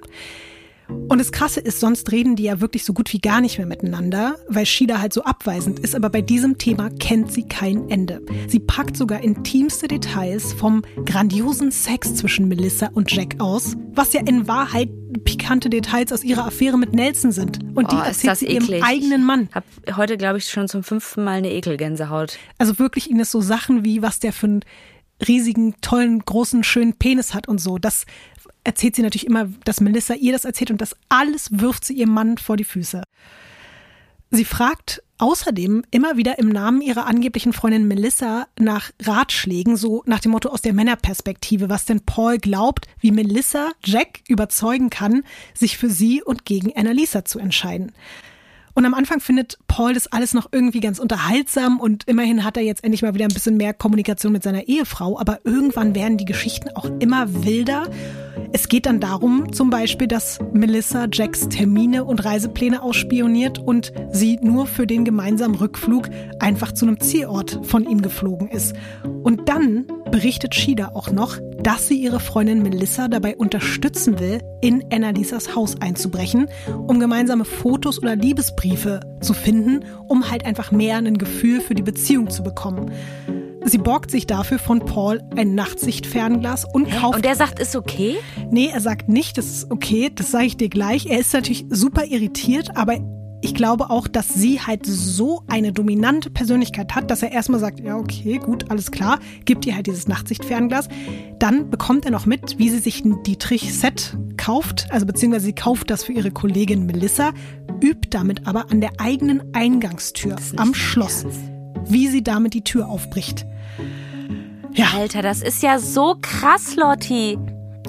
Und das Krasse ist, sonst reden die ja wirklich so gut wie gar nicht mehr miteinander, weil Shida halt so abweisend ist, aber bei diesem Thema kennt sie kein Ende. Sie packt sogar intimste Details vom grandiosen Sex zwischen Melissa und Jack aus, was ja in Wahrheit pikante Details aus ihrer Affäre mit Nelson sind. Und die oh, erzählt sie eklig. ihrem eigenen Mann. Hab heute, glaube ich, schon zum fünften Mal eine Ekelgänsehaut. Also wirklich Ines so Sachen wie, was der für einen riesigen, tollen, großen, schönen Penis hat und so. Das erzählt sie natürlich immer, dass Melissa ihr das erzählt und das alles wirft sie ihrem Mann vor die Füße. Sie fragt außerdem immer wieder im Namen ihrer angeblichen Freundin Melissa nach Ratschlägen, so nach dem Motto aus der Männerperspektive, was denn Paul glaubt, wie Melissa Jack überzeugen kann, sich für sie und gegen Annalisa zu entscheiden. Und am Anfang findet Paul das alles noch irgendwie ganz unterhaltsam und immerhin hat er jetzt endlich mal wieder ein bisschen mehr Kommunikation mit seiner Ehefrau, aber irgendwann werden die Geschichten auch immer wilder. Es geht dann darum, zum Beispiel, dass Melissa Jacks Termine und Reisepläne ausspioniert und sie nur für den gemeinsamen Rückflug einfach zu einem Zielort von ihm geflogen ist. Und dann berichtet Shida auch noch, dass sie ihre Freundin Melissa dabei unterstützen will, in Annalisas Haus einzubrechen, um gemeinsame Fotos oder Liebesbriefe zu finden, um halt einfach mehr ein Gefühl für die Beziehung zu bekommen. Sie borgt sich dafür von Paul ein Nachtsichtfernglas und kauft. Und der sagt, ist okay? Nee, er sagt nicht, das ist okay, das sage ich dir gleich. Er ist natürlich super irritiert, aber ich glaube auch, dass sie halt so eine dominante Persönlichkeit hat, dass er erstmal sagt, ja, okay, gut, alles klar, gibt ihr halt dieses Nachtsichtfernglas. Dann bekommt er noch mit, wie sie sich ein Dietrich-Set kauft, also beziehungsweise sie kauft das für ihre Kollegin Melissa, übt damit aber an der eigenen Eingangstür am Schloss, ernst. wie sie damit die Tür aufbricht. Ja. Alter, das ist ja so krass, Lotti.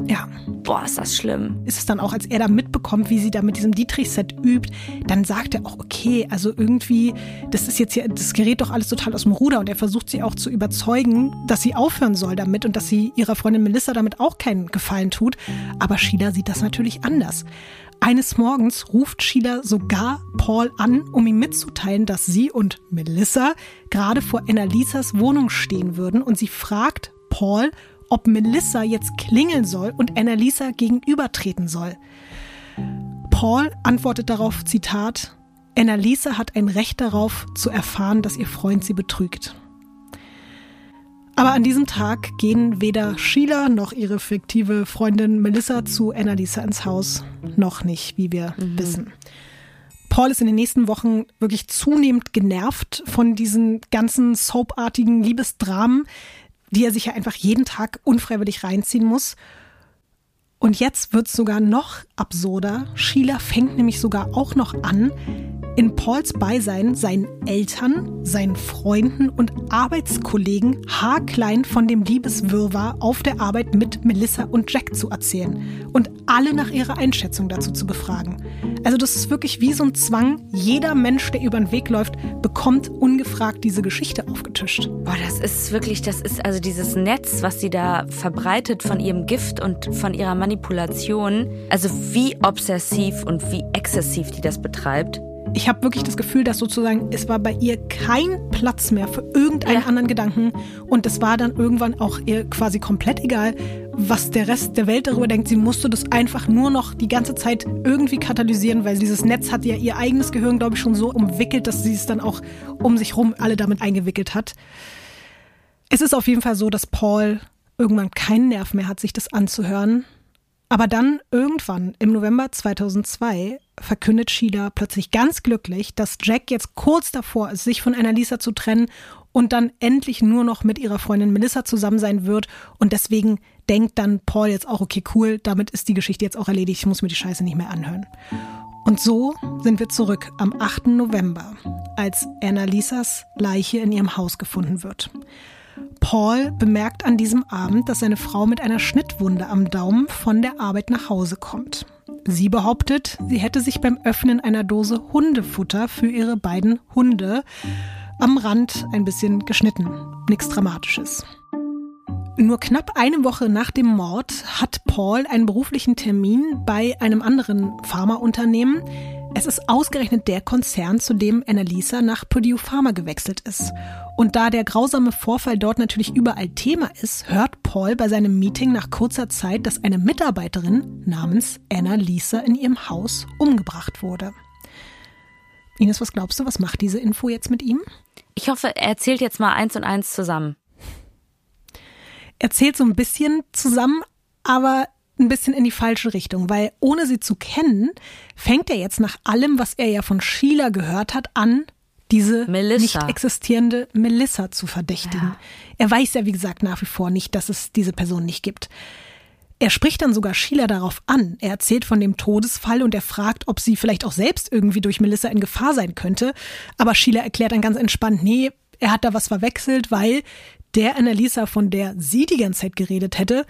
Ja. Boah, ist das schlimm. Ist es dann auch, als er da mitbekommt, wie sie da mit diesem Dietrich-Set übt, dann sagt er auch, okay, also irgendwie, das ist jetzt hier, das gerät doch alles total aus dem Ruder und er versucht sie auch zu überzeugen, dass sie aufhören soll damit und dass sie ihrer Freundin Melissa damit auch keinen Gefallen tut. Aber Sheila sieht das natürlich anders. Eines Morgens ruft Sheila sogar Paul an, um ihm mitzuteilen, dass sie und Melissa gerade vor Annalisas Wohnung stehen würden und sie fragt Paul, ob Melissa jetzt klingeln soll und Annalisa gegenübertreten soll. Paul antwortet darauf, Zitat, Annalisa hat ein Recht darauf, zu erfahren, dass ihr Freund sie betrügt. Aber an diesem Tag gehen weder Sheila noch ihre fiktive Freundin Melissa zu Annalisa ins Haus. Noch nicht, wie wir mhm. wissen. Paul ist in den nächsten Wochen wirklich zunehmend genervt von diesen ganzen soapartigen Liebesdramen, die er sich ja einfach jeden Tag unfreiwillig reinziehen muss. Und jetzt wird es sogar noch absurder. Sheila fängt nämlich sogar auch noch an, in Pauls Beisein seinen Eltern, seinen Freunden und Arbeitskollegen haarklein von dem Liebeswirrwarr auf der Arbeit mit Melissa und Jack zu erzählen und alle nach ihrer Einschätzung dazu zu befragen. Also das ist wirklich wie so ein Zwang. Jeder Mensch, der über den Weg läuft, bekommt ungefragt diese Geschichte aufgetischt. Boah, das ist wirklich, das ist also dieses Netz, was sie da verbreitet von ihrem Gift und von ihrer Manipulation. Also wie obsessiv und wie exzessiv die das betreibt. Ich habe wirklich das Gefühl, dass sozusagen es war bei ihr kein Platz mehr für irgendeinen Ja. anderen Gedanken und es war dann irgendwann auch ihr quasi komplett egal, was der Rest der Welt darüber denkt. Sie musste das einfach nur noch die ganze Zeit irgendwie katalysieren, weil dieses Netz hat ja ihr eigenes Gehirn, glaube ich, schon so umwickelt, dass sie es dann auch um sich rum alle damit eingewickelt hat. Es ist auf jeden Fall so, dass Paul irgendwann keinen Nerv mehr hat, sich das anzuhören. Aber dann irgendwann im November 2002 verkündet Sheila plötzlich ganz glücklich, dass Jack jetzt kurz davor ist, sich von Annalisa zu trennen und dann endlich nur noch mit ihrer Freundin Melissa zusammen sein wird. Und deswegen denkt dann Paul jetzt auch, okay, cool, damit ist die Geschichte jetzt auch erledigt, ich muss mir die Scheiße nicht mehr anhören. Und so sind wir zurück am 8. November, als Annalisas Leiche in ihrem Haus gefunden wird. Paul bemerkt an diesem Abend, dass seine Frau mit einer Schnittwunde am Daumen von der Arbeit nach Hause kommt. Sie behauptet, sie hätte sich beim Öffnen einer Dose Hundefutter für ihre beiden Hunde am Rand ein bisschen geschnitten. Nichts Dramatisches. Nur knapp eine Woche nach dem Mord hat Paul einen beruflichen Termin bei einem anderen Pharmaunternehmen. Es ist ausgerechnet der Konzern, zu dem Annalisa nach Purdue Pharma gewechselt ist. Und da der grausame Vorfall dort natürlich überall Thema ist, hört Paul bei seinem Meeting nach kurzer Zeit, dass eine Mitarbeiterin namens Annalisa in ihrem Haus umgebracht wurde. Ines, was glaubst du, was macht diese Info jetzt mit ihm? Ich hoffe, er erzählt jetzt mal eins und eins zusammen. erzählt so ein bisschen zusammen, aber ein bisschen in die falsche Richtung, weil ohne sie zu kennen, fängt er jetzt nach allem, was er ja von Sheila gehört hat, an, diese Melissa. nicht existierende Melissa zu verdächtigen. Ja. Er weiß ja, wie gesagt, nach wie vor nicht, dass es diese Person nicht gibt. Er spricht dann sogar Sheila darauf an. Er erzählt von dem Todesfall und er fragt, ob sie vielleicht auch selbst irgendwie durch Melissa in Gefahr sein könnte. Aber Sheila erklärt dann ganz entspannt, nee, er hat da was verwechselt, weil der Annalisa, von der sie die ganze Zeit geredet hätte,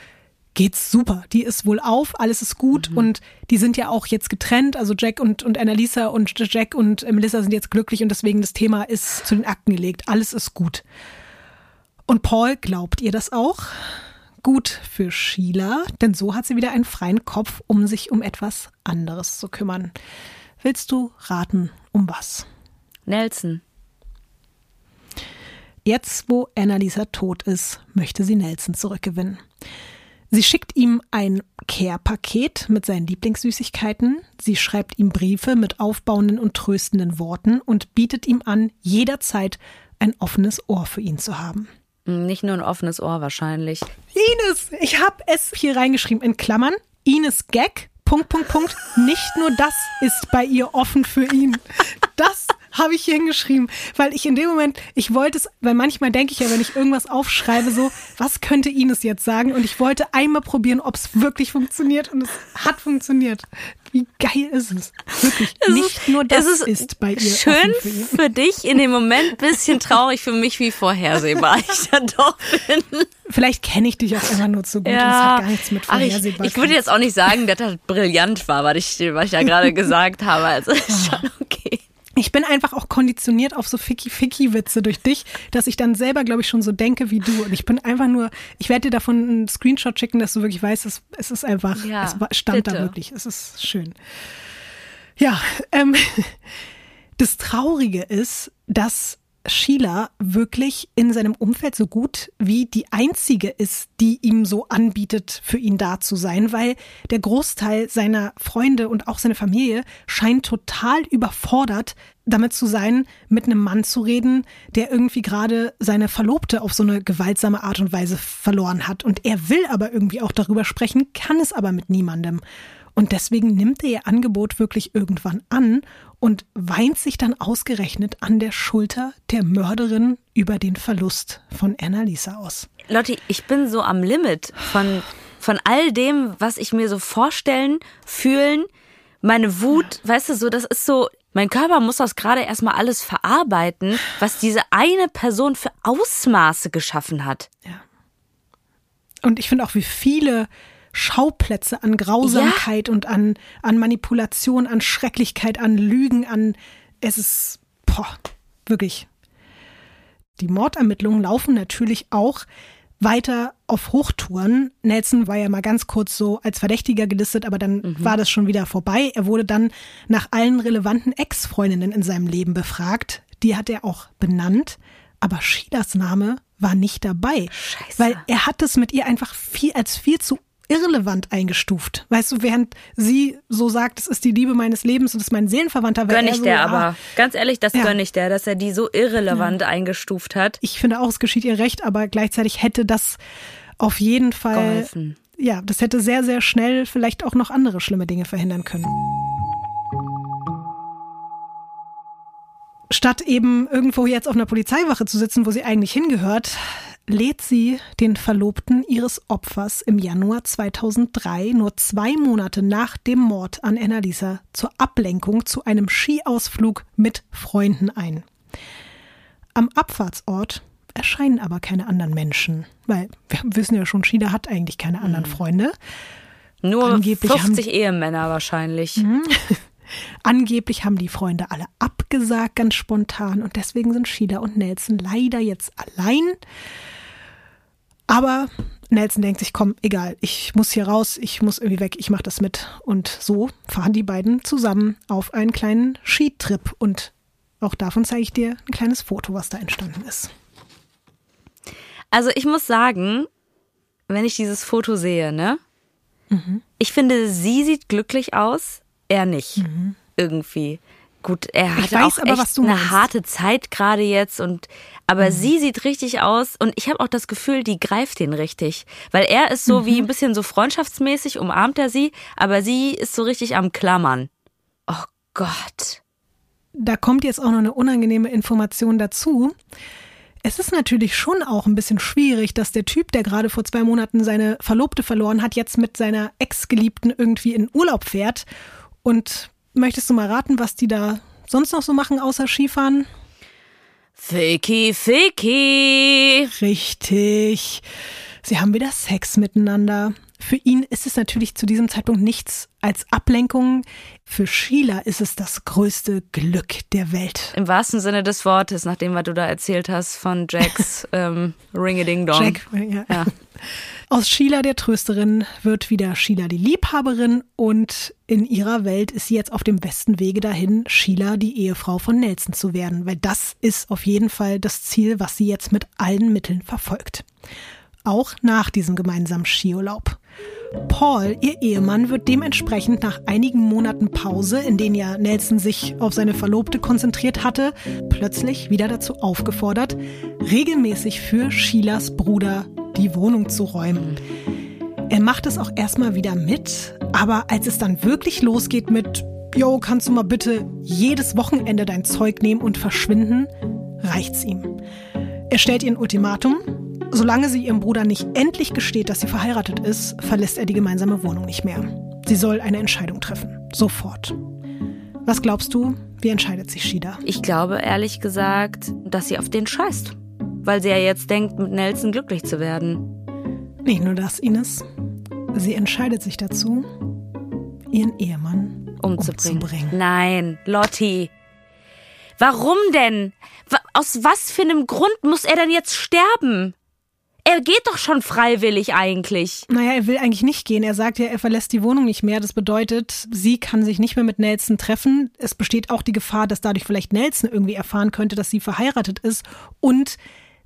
geht's super. Die ist wohl auf, alles ist gut und die sind ja auch jetzt getrennt. Also Jack und, und Annalisa und Jack und Melissa sind jetzt glücklich und deswegen das Thema ist zu den Akten gelegt. Alles ist gut. Und Paul glaubt ihr das auch? Gut für Sheila, denn so hat sie wieder einen freien Kopf, um sich um etwas anderes zu kümmern. Willst du raten, um was? Nelson. Jetzt, wo Annalisa tot ist, möchte sie Nelson zurückgewinnen. Sie schickt ihm ein Care-Paket mit seinen Lieblingssüßigkeiten. Sie schreibt ihm Briefe mit aufbauenden und tröstenden Worten und bietet ihm an, jederzeit ein offenes Ohr für ihn zu haben. Hm, Nicht nur ein offenes Ohr wahrscheinlich. Ines, ich habe es hier reingeschrieben in Klammern. Ines Gag, Punkt, Punkt, Punkt. Nicht nur das ist bei ihr offen für ihn. Das habe ich hier hingeschrieben, weil ich in dem Moment, ich wollte es, weil manchmal denke ich ja, wenn ich irgendwas aufschreibe, so, was könnte Ines jetzt sagen? Und ich wollte einmal probieren, ob es wirklich funktioniert und es hat funktioniert. Wie geil ist es? Wirklich. Nicht nur das es ist, bei ihr schön für dich in dem Moment, bisschen traurig für mich, wie vorhersehbar ich dann doch bin. Vielleicht kenne ich dich auch einfach nur zu gut und es hat gar nichts mit Ach, ich, vorhersehbar. ich würde jetzt auch nicht sagen, dass das brillant war, was ich, was ich ja gerade gesagt habe. Also ist schon okay. Ich bin einfach auch konditioniert auf so Ficky-Ficky-Witze durch dich, dass ich dann selber, glaube ich, schon so denke wie du. Und ich bin einfach nur, ich werde dir davon einen Screenshot schicken, dass du wirklich weißt, es, es ist einfach, Ja, es stand da bitte. wirklich. Es ist schön. Ja, ähm, das Traurige ist, dass Sheila wirklich in seinem Umfeld so gut wie die einzige ist, die ihm so anbietet, für ihn da zu sein, weil der Großteil seiner Freunde und auch seine Familie scheint total überfordert damit zu sein, mit einem Mann zu reden, der irgendwie gerade seine Verlobte auf so eine gewaltsame Art und Weise verloren hat. Und er will aber irgendwie auch darüber sprechen, kann es aber mit niemandem. Und deswegen nimmt er ihr Angebot wirklich irgendwann an und weint sich dann ausgerechnet an der Schulter der Mörderin über den Verlust von Annalisa aus. Lotti, ich bin so am Limit von, von all dem, was ich mir so vorstellen, fühlen, meine Wut, weißt du, so, das ist so, Mein Körper muss das gerade erstmal alles verarbeiten, was diese eine Person für Ausmaße geschaffen hat. Und ich finde auch, wie viele Schauplätze an Grausamkeit und an, an Manipulation, an Schrecklichkeit, an Lügen, an es ist boah, wirklich. Die Mordermittlungen laufen natürlich auch weiter auf Hochtouren. Nelson war ja mal ganz kurz so als Verdächtiger gelistet, aber dann war das schon wieder vorbei. Er wurde dann nach allen relevanten Ex-Freundinnen in seinem Leben befragt. Die hat er auch benannt, aber Sheilas Name war nicht dabei, Scheiße. weil er hat es mit ihr einfach viel als viel zu irrelevant eingestuft. Weißt du, während sie so sagt, es ist die Liebe meines Lebens und es ist mein Seelenverwandter, wäre Gönn er ich so, der ah, aber. Ganz ehrlich, das Ja. gönn ich der, dass er die so irrelevant eingestuft hat. Ich finde auch, es geschieht ihr recht, aber gleichzeitig hätte das auf jeden Fall, Geholfen. ja, das hätte sehr, sehr schnell vielleicht auch noch andere schlimme Dinge verhindern können. Statt eben irgendwo jetzt auf einer Polizeiwache zu sitzen, wo sie eigentlich hingehört, lädt sie den Verlobten ihres Opfers im Januar 2003, nur zwei Monate nach dem Mord an Annalisa, zur Ablenkung zu einem Skiausflug mit Freunden ein. Am Abfahrtsort erscheinen aber keine anderen Menschen, weil wir wissen ja schon, Shida hat eigentlich keine anderen Freunde. Nur Angeblich haben- 50 Ehemänner wahrscheinlich. Angeblich haben die Freunde alle abgesagt, ganz spontan, und deswegen sind Shida und Nelson leider jetzt allein. Aber Nelson denkt sich, komm, egal, ich muss hier raus, ich muss irgendwie weg, ich mach das mit. Und so fahren die beiden zusammen auf einen kleinen Skitrip. Und auch davon zeige ich dir ein kleines Foto, was da entstanden ist. Also ich muss sagen, wenn ich dieses Foto sehe, ne? Ich finde, sie sieht glücklich aus, er nicht. Irgendwie. Gut, er Ich hat weiß auch aber, echt eine meinst. harte Zeit gerade jetzt und aber sie sieht richtig aus und ich habe auch das Gefühl, die greift ihn richtig, weil er ist so wie ein bisschen so freundschaftsmäßig umarmt er sie, aber sie ist so richtig am klammern. Oh Gott. da kommt jetzt auch noch eine unangenehme Information dazu. Es ist natürlich schon auch ein bisschen schwierig, dass der Typ, der gerade vor zwei Monaten seine Verlobte verloren hat, jetzt mit seiner Ex-Geliebten irgendwie in Urlaub fährt. Und möchtest du mal raten, was die da sonst noch so machen, außer Skifahren? Ficky, Ficky. Richtig. Sie haben wieder Sex miteinander. Für ihn ist es natürlich zu diesem Zeitpunkt nichts als Ablenkung. Für Sheila ist es das größte Glück der Welt. Im wahrsten Sinne des Wortes, nach dem, was du da erzählt hast von Jacks ähm, Ring-a-Ding-Dong. Jack, ja. Ja. Aus Sheila der Trösterin wird wieder Sheila die Liebhaberin und in ihrer Welt ist sie jetzt auf dem besten Wege dahin, Sheila die Ehefrau von Nelson zu werden, weil das ist auf jeden Fall das Ziel, was sie jetzt mit allen Mitteln verfolgt. Auch nach diesem gemeinsamen Skiurlaub. Paul, ihr Ehemann, wird dementsprechend nach einigen Monaten Pause, in denen ja Nelson sich auf seine Verlobte konzentriert hatte, plötzlich wieder dazu aufgefordert, regelmäßig für Sheilas Bruder die Wohnung zu räumen. Er macht es auch erstmal wieder mit, aber als es dann wirklich losgeht mit Yo, kannst du mal bitte jedes Wochenende dein Zeug nehmen und verschwinden, reicht's ihm. Er stellt ihr ein Ultimatum. Solange sie ihrem Bruder nicht endlich gesteht, dass sie verheiratet ist, verlässt er die gemeinsame Wohnung nicht mehr. Sie soll eine Entscheidung treffen. Sofort. Was glaubst du, wie entscheidet sich Shida? Ich glaube ehrlich gesagt, dass sie auf den scheißt. Weil sie ja jetzt denkt, mit Nelson glücklich zu werden. Nicht nur das, Ines. Sie entscheidet sich dazu, ihren Ehemann Umzubringen. umzubringen. Nein, Lotti. Warum denn? Aus was für einem Grund muss er denn jetzt sterben? Er geht doch schon freiwillig eigentlich. Naja, er will eigentlich nicht gehen. Er sagt ja, er verlässt die Wohnung nicht mehr. Das bedeutet, sie kann sich nicht mehr mit Nelson treffen. Es besteht auch die Gefahr, dass dadurch vielleicht Nelson irgendwie erfahren könnte, dass sie verheiratet ist. Und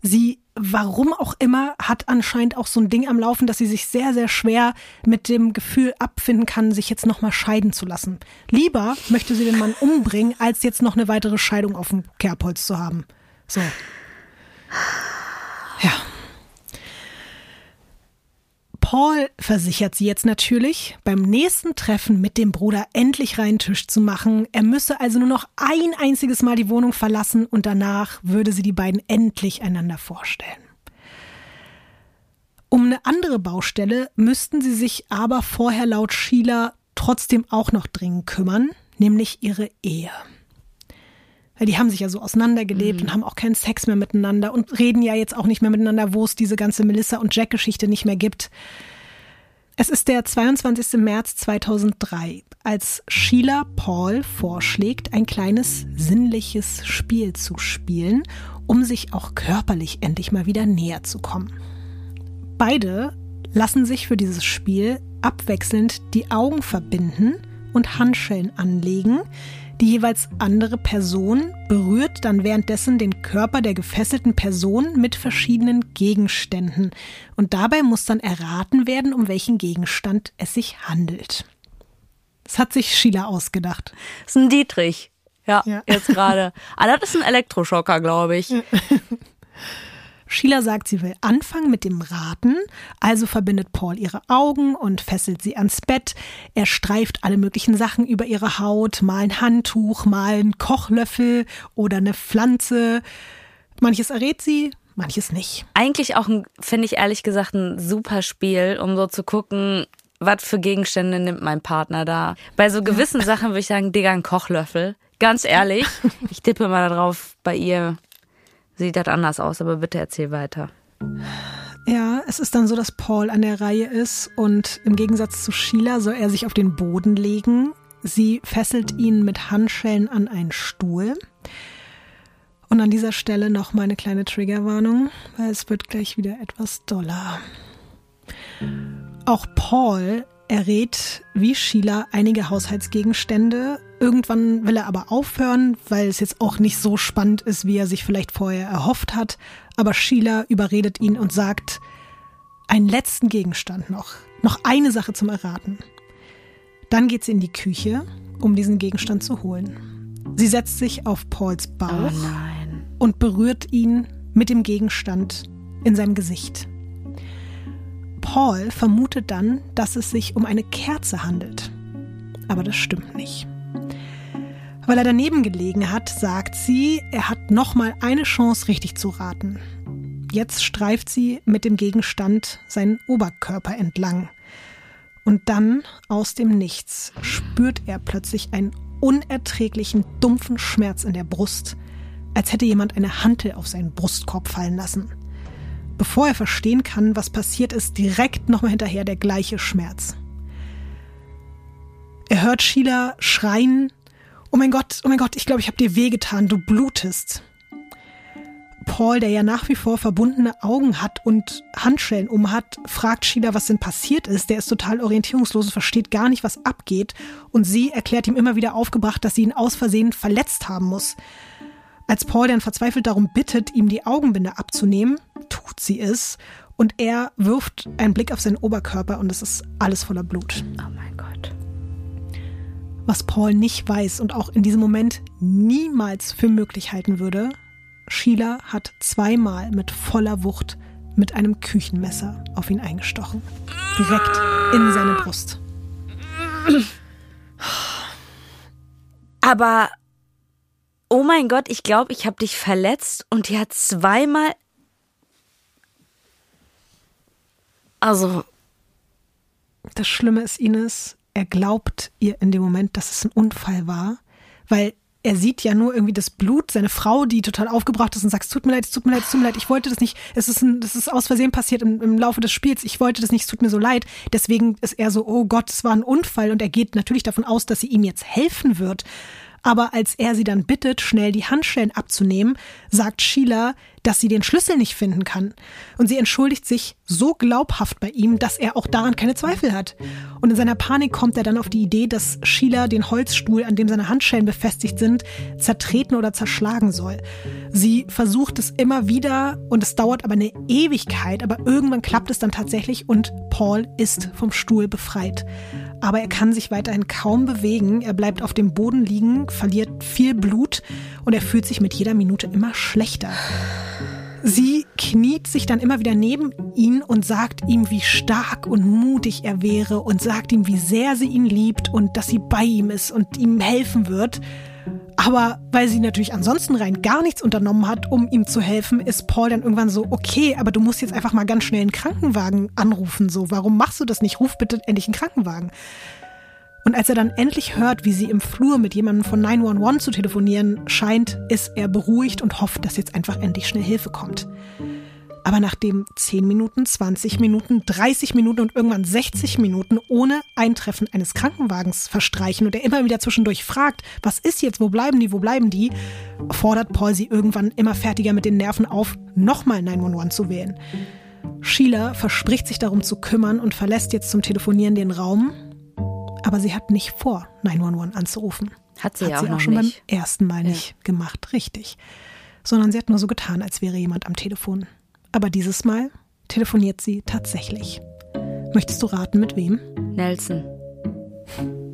sie, warum auch immer, hat anscheinend auch so ein Ding am Laufen, dass sie sich sehr, sehr schwer mit dem Gefühl abfinden kann, sich jetzt nochmal scheiden zu lassen. Lieber möchte sie den Mann umbringen, als jetzt noch eine weitere Scheidung auf dem Kerbholz zu haben. So. Ja. Paul versichert sie jetzt natürlich, beim nächsten Treffen mit dem Bruder endlich reinen Tisch zu machen. Er müsse also nur noch ein einziges Mal die Wohnung verlassen und danach würde sie die beiden endlich einander vorstellen. Um eine andere Baustelle müssten sie sich aber vorher laut Sheila trotzdem auch noch dringend kümmern, nämlich ihre Ehe. Weil die haben sich ja so auseinandergelebt und haben auch keinen Sex mehr miteinander und reden ja jetzt auch nicht mehr miteinander, wo es diese ganze Melissa und Jack-Geschichte nicht mehr gibt. Es ist der 22. März 2003, als Sheila Paul vorschlägt, ein kleines sinnliches Spiel zu spielen, um sich auch körperlich endlich mal wieder näher zu kommen. Beide lassen sich für dieses Spiel abwechselnd die Augen verbinden und Handschellen anlegen. Die jeweils andere Person berührt dann währenddessen den Körper der gefesselten Person mit verschiedenen Gegenständen. Und dabei muss dann erraten werden, um welchen Gegenstand es sich handelt. Das hat sich Sheila ausgedacht. Das ist ein Dietrich. Ja, Ja. jetzt gerade. Ah, das ist ein Elektroschocker, glaube ich. Sheila sagt, sie will anfangen mit dem Raten, also verbindet Paul ihre Augen und fesselt sie ans Bett. Er streift alle möglichen Sachen über ihre Haut, mal ein Handtuch, mal einen Kochlöffel oder eine Pflanze. Manches errät sie, manches nicht. Eigentlich auch, finde ich ehrlich gesagt, ein super Spiel, um so zu gucken, was für Gegenstände nimmt mein Partner da. Bei so gewissen Sachen würde ich sagen, Digga, ein Kochlöffel. Ganz ehrlich, ich tippe mal darauf, bei ihr sieht das anders aus, aber bitte erzähl weiter. Ja, es ist dann so, dass Paul an der Reihe ist und im Gegensatz zu Sheila soll er sich auf den Boden legen. Sie fesselt ihn mit Handschellen an einen Stuhl. Und an dieser Stelle noch mal eine kleine Triggerwarnung, weil es wird gleich wieder etwas doller. Auch Paul errät wie Sheila einige Haushaltsgegenstände. Irgendwann will er aber aufhören, weil es jetzt auch nicht so spannend ist, wie er sich vielleicht vorher erhofft hat. Aber Sheila überredet ihn und sagt, einen letzten Gegenstand noch. Noch eine Sache zum Erraten. Dann geht sie in die Küche, um diesen Gegenstand zu holen. Sie setzt sich auf Pauls Bauch Oh und berührt ihn mit dem Gegenstand in seinem Gesicht. Paul vermutet dann, dass es sich um eine Kerze handelt. Aber das stimmt nicht. Weil er daneben gelegen hat, sagt sie, er hat nochmal eine Chance richtig zu raten. Jetzt streift sie mit dem Gegenstand seinen Oberkörper entlang. Und dann, aus dem Nichts, spürt er plötzlich einen unerträglichen, dumpfen Schmerz in der Brust, als hätte jemand eine Hantel auf seinen Brustkorb fallen lassen. Bevor er verstehen kann, was passiert ist, direkt nochmal hinterher der gleiche Schmerz. Er hört Sheila schreien, Oh mein Gott, oh mein Gott, ich glaube, ich habe dir wehgetan, du blutest. Paul, der ja nach wie vor verbundene Augen hat und Handschellen umhat, fragt Sheila, was denn passiert ist. Der ist total orientierungslos und versteht gar nicht, was abgeht. Und sie erklärt ihm immer wieder aufgebracht, dass sie ihn aus Versehen verletzt haben muss. Als Paul dann verzweifelt darum bittet, ihm die Augenbinde abzunehmen, tut sie es. Und er wirft einen Blick auf seinen Oberkörper und es ist alles voller Blut. Oh mein Gott. Was Paul nicht weiß und auch in diesem Moment niemals für möglich halten würde, Sheila hat zweimal mit voller Wucht mit einem Küchenmesser auf ihn eingestochen. Direkt in seine Brust. Aber, oh mein Gott, ich glaube, ich habe dich verletzt und die hat zweimal. Also, Das Schlimme ist, Ines, er glaubt ihr in dem Moment, dass es ein Unfall war, weil er sieht ja nur irgendwie das Blut, seine Frau, die total aufgebracht ist und sagt, es tut mir leid, es tut mir leid, es tut mir leid, ich wollte das nicht, es ist, ein, das ist aus Versehen passiert im, im Laufe des Spiels, ich wollte das nicht, es tut mir so leid. Deswegen ist er so, oh Gott, es war ein Unfall und er geht natürlich davon aus, dass sie ihm jetzt helfen wird. Aber als er sie dann bittet, schnell die Handschellen abzunehmen, sagt Sheila, dass sie den Schlüssel nicht finden kann. Und sie entschuldigt sich so glaubhaft bei ihm, dass er auch daran keine Zweifel hat. Und in seiner Panik kommt er dann auf die Idee, dass Sheila den Holzstuhl, an dem seine Handschellen befestigt sind, zertreten oder zerschlagen soll. Sie versucht es immer wieder und es dauert aber eine Ewigkeit, aber irgendwann klappt es dann tatsächlich und Paul ist vom Stuhl befreit. Aber er kann sich weiterhin kaum bewegen, er bleibt auf dem Boden liegen, verliert viel Blut und er fühlt sich mit jeder Minute immer schlechter. Sie kniet sich dann immer wieder neben ihn und sagt ihm, wie stark und mutig er wäre und sagt ihm, wie sehr sie ihn liebt und dass sie bei ihm ist und ihm helfen wird. Aber weil sie natürlich ansonsten rein gar nichts unternommen hat, um ihm zu helfen, ist Paul dann irgendwann so, okay, aber du musst jetzt einfach mal ganz schnell einen Krankenwagen anrufen. So, warum machst du das nicht? Ruf bitte endlich einen Krankenwagen. Und als er dann endlich hört, wie sie im Flur mit jemandem von 911 zu telefonieren scheint, ist er beruhigt und hofft, dass jetzt einfach endlich schnell Hilfe kommt. Aber nachdem 10 Minuten, 20 Minuten, 30 Minuten und irgendwann 60 Minuten ohne Eintreffen eines Krankenwagens verstreichen und er immer wieder zwischendurch fragt, was ist jetzt, wo bleiben die, wo bleiben die, fordert Paul sie irgendwann immer fertiger mit den Nerven auf, nochmal 911 zu wählen. Sheila verspricht sich darum zu kümmern und verlässt jetzt zum Telefonieren den Raum, aber sie hat nicht vor, 911 anzurufen. Hat sie hat ja sie auch auch noch schon nicht. beim ersten Mal nicht gemacht, richtig. Sondern sie hat nur so getan, als wäre jemand am Telefon. Aber dieses Mal telefoniert sie tatsächlich. Möchtest du raten, mit wem? Nelson.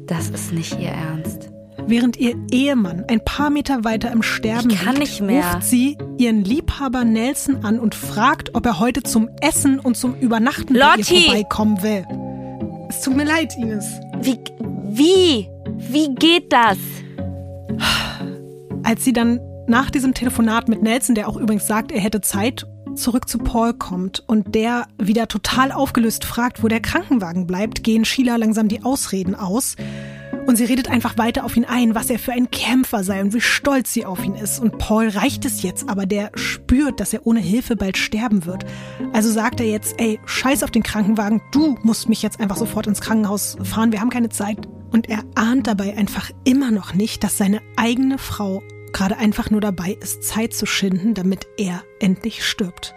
Das ist nicht ihr Ernst. Während ihr Ehemann ein paar Meter weiter im Sterben liegt, ruft sie ihren Liebhaber Nelson an und fragt, ob er heute zum Essen und zum Übernachten bei ihr vorbeikommen will. Es tut mir leid, Ines. Wie? Wie? Wie geht das? Als sie dann nach diesem Telefonat mit Nelson, der auch übrigens sagt, er hätte Zeit, zurück zu Paul kommt und der wieder total aufgelöst fragt, wo der Krankenwagen bleibt, gehen Sheila langsam die Ausreden aus. Und sie redet einfach weiter auf ihn ein, was er für ein Kämpfer sei und wie stolz sie auf ihn ist. Und Paul reicht es jetzt, aber der spürt, dass er ohne Hilfe bald sterben wird. Also sagt er jetzt, ey, scheiß auf den Krankenwagen, du musst mich jetzt einfach sofort ins Krankenhaus fahren, wir haben keine Zeit. Und er ahnt dabei einfach immer noch nicht, dass seine eigene Frau gerade einfach nur dabei ist, Zeit zu schinden, damit er endlich stirbt.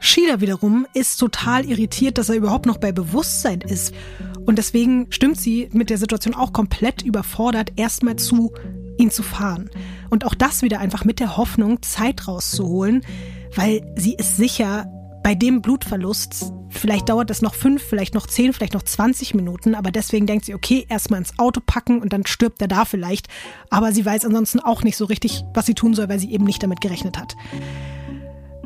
Sheila wiederum ist total irritiert, dass er überhaupt noch bei Bewusstsein ist. Und deswegen stimmt sie mit der Situation auch komplett überfordert, erstmal zu, ihn zu fahren. Und auch das wieder einfach mit der Hoffnung, Zeit rauszuholen, weil sie ist sicher, bei dem Blutverlust, vielleicht dauert das noch fünf, vielleicht noch zehn, vielleicht noch 20 Minuten, aber deswegen denkt sie, okay, erstmal ins Auto packen und dann stirbt er da vielleicht. Aber sie weiß ansonsten auch nicht so richtig, was sie tun soll, weil sie eben nicht damit gerechnet hat.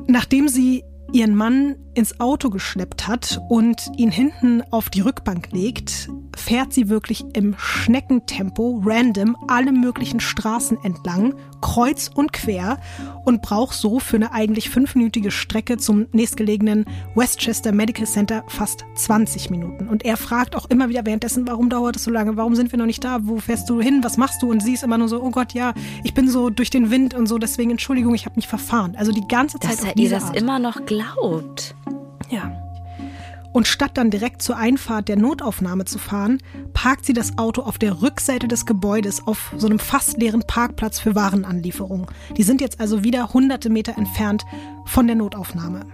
Nachdem sie ihren Mann ins Auto geschleppt hat und ihn hinten auf die Rückbank legt, fährt sie wirklich im Schneckentempo random alle möglichen Straßen entlang, kreuz und quer und braucht so für eine eigentlich fünfminütige Strecke zum nächstgelegenen Westchester Medical Center fast 20 Minuten. Und er fragt auch immer wieder währenddessen, warum dauert es so lange? Warum sind wir noch nicht da? Wo fährst du hin? Was machst du? Und sie ist immer nur so, oh Gott, ja, ich bin so durch den Wind und so, deswegen Entschuldigung, ich habe mich verfahren. Also die ganze Zeit Dass auf er ihr das Art. immer noch glaubt. Ja. Und statt dann direkt zur Einfahrt der Notaufnahme zu fahren, parkt sie das Auto auf der Rückseite des Gebäudes auf so einem fast leeren Parkplatz für Warenanlieferung. Die sind jetzt also wieder hunderte Meter entfernt von der Notaufnahme.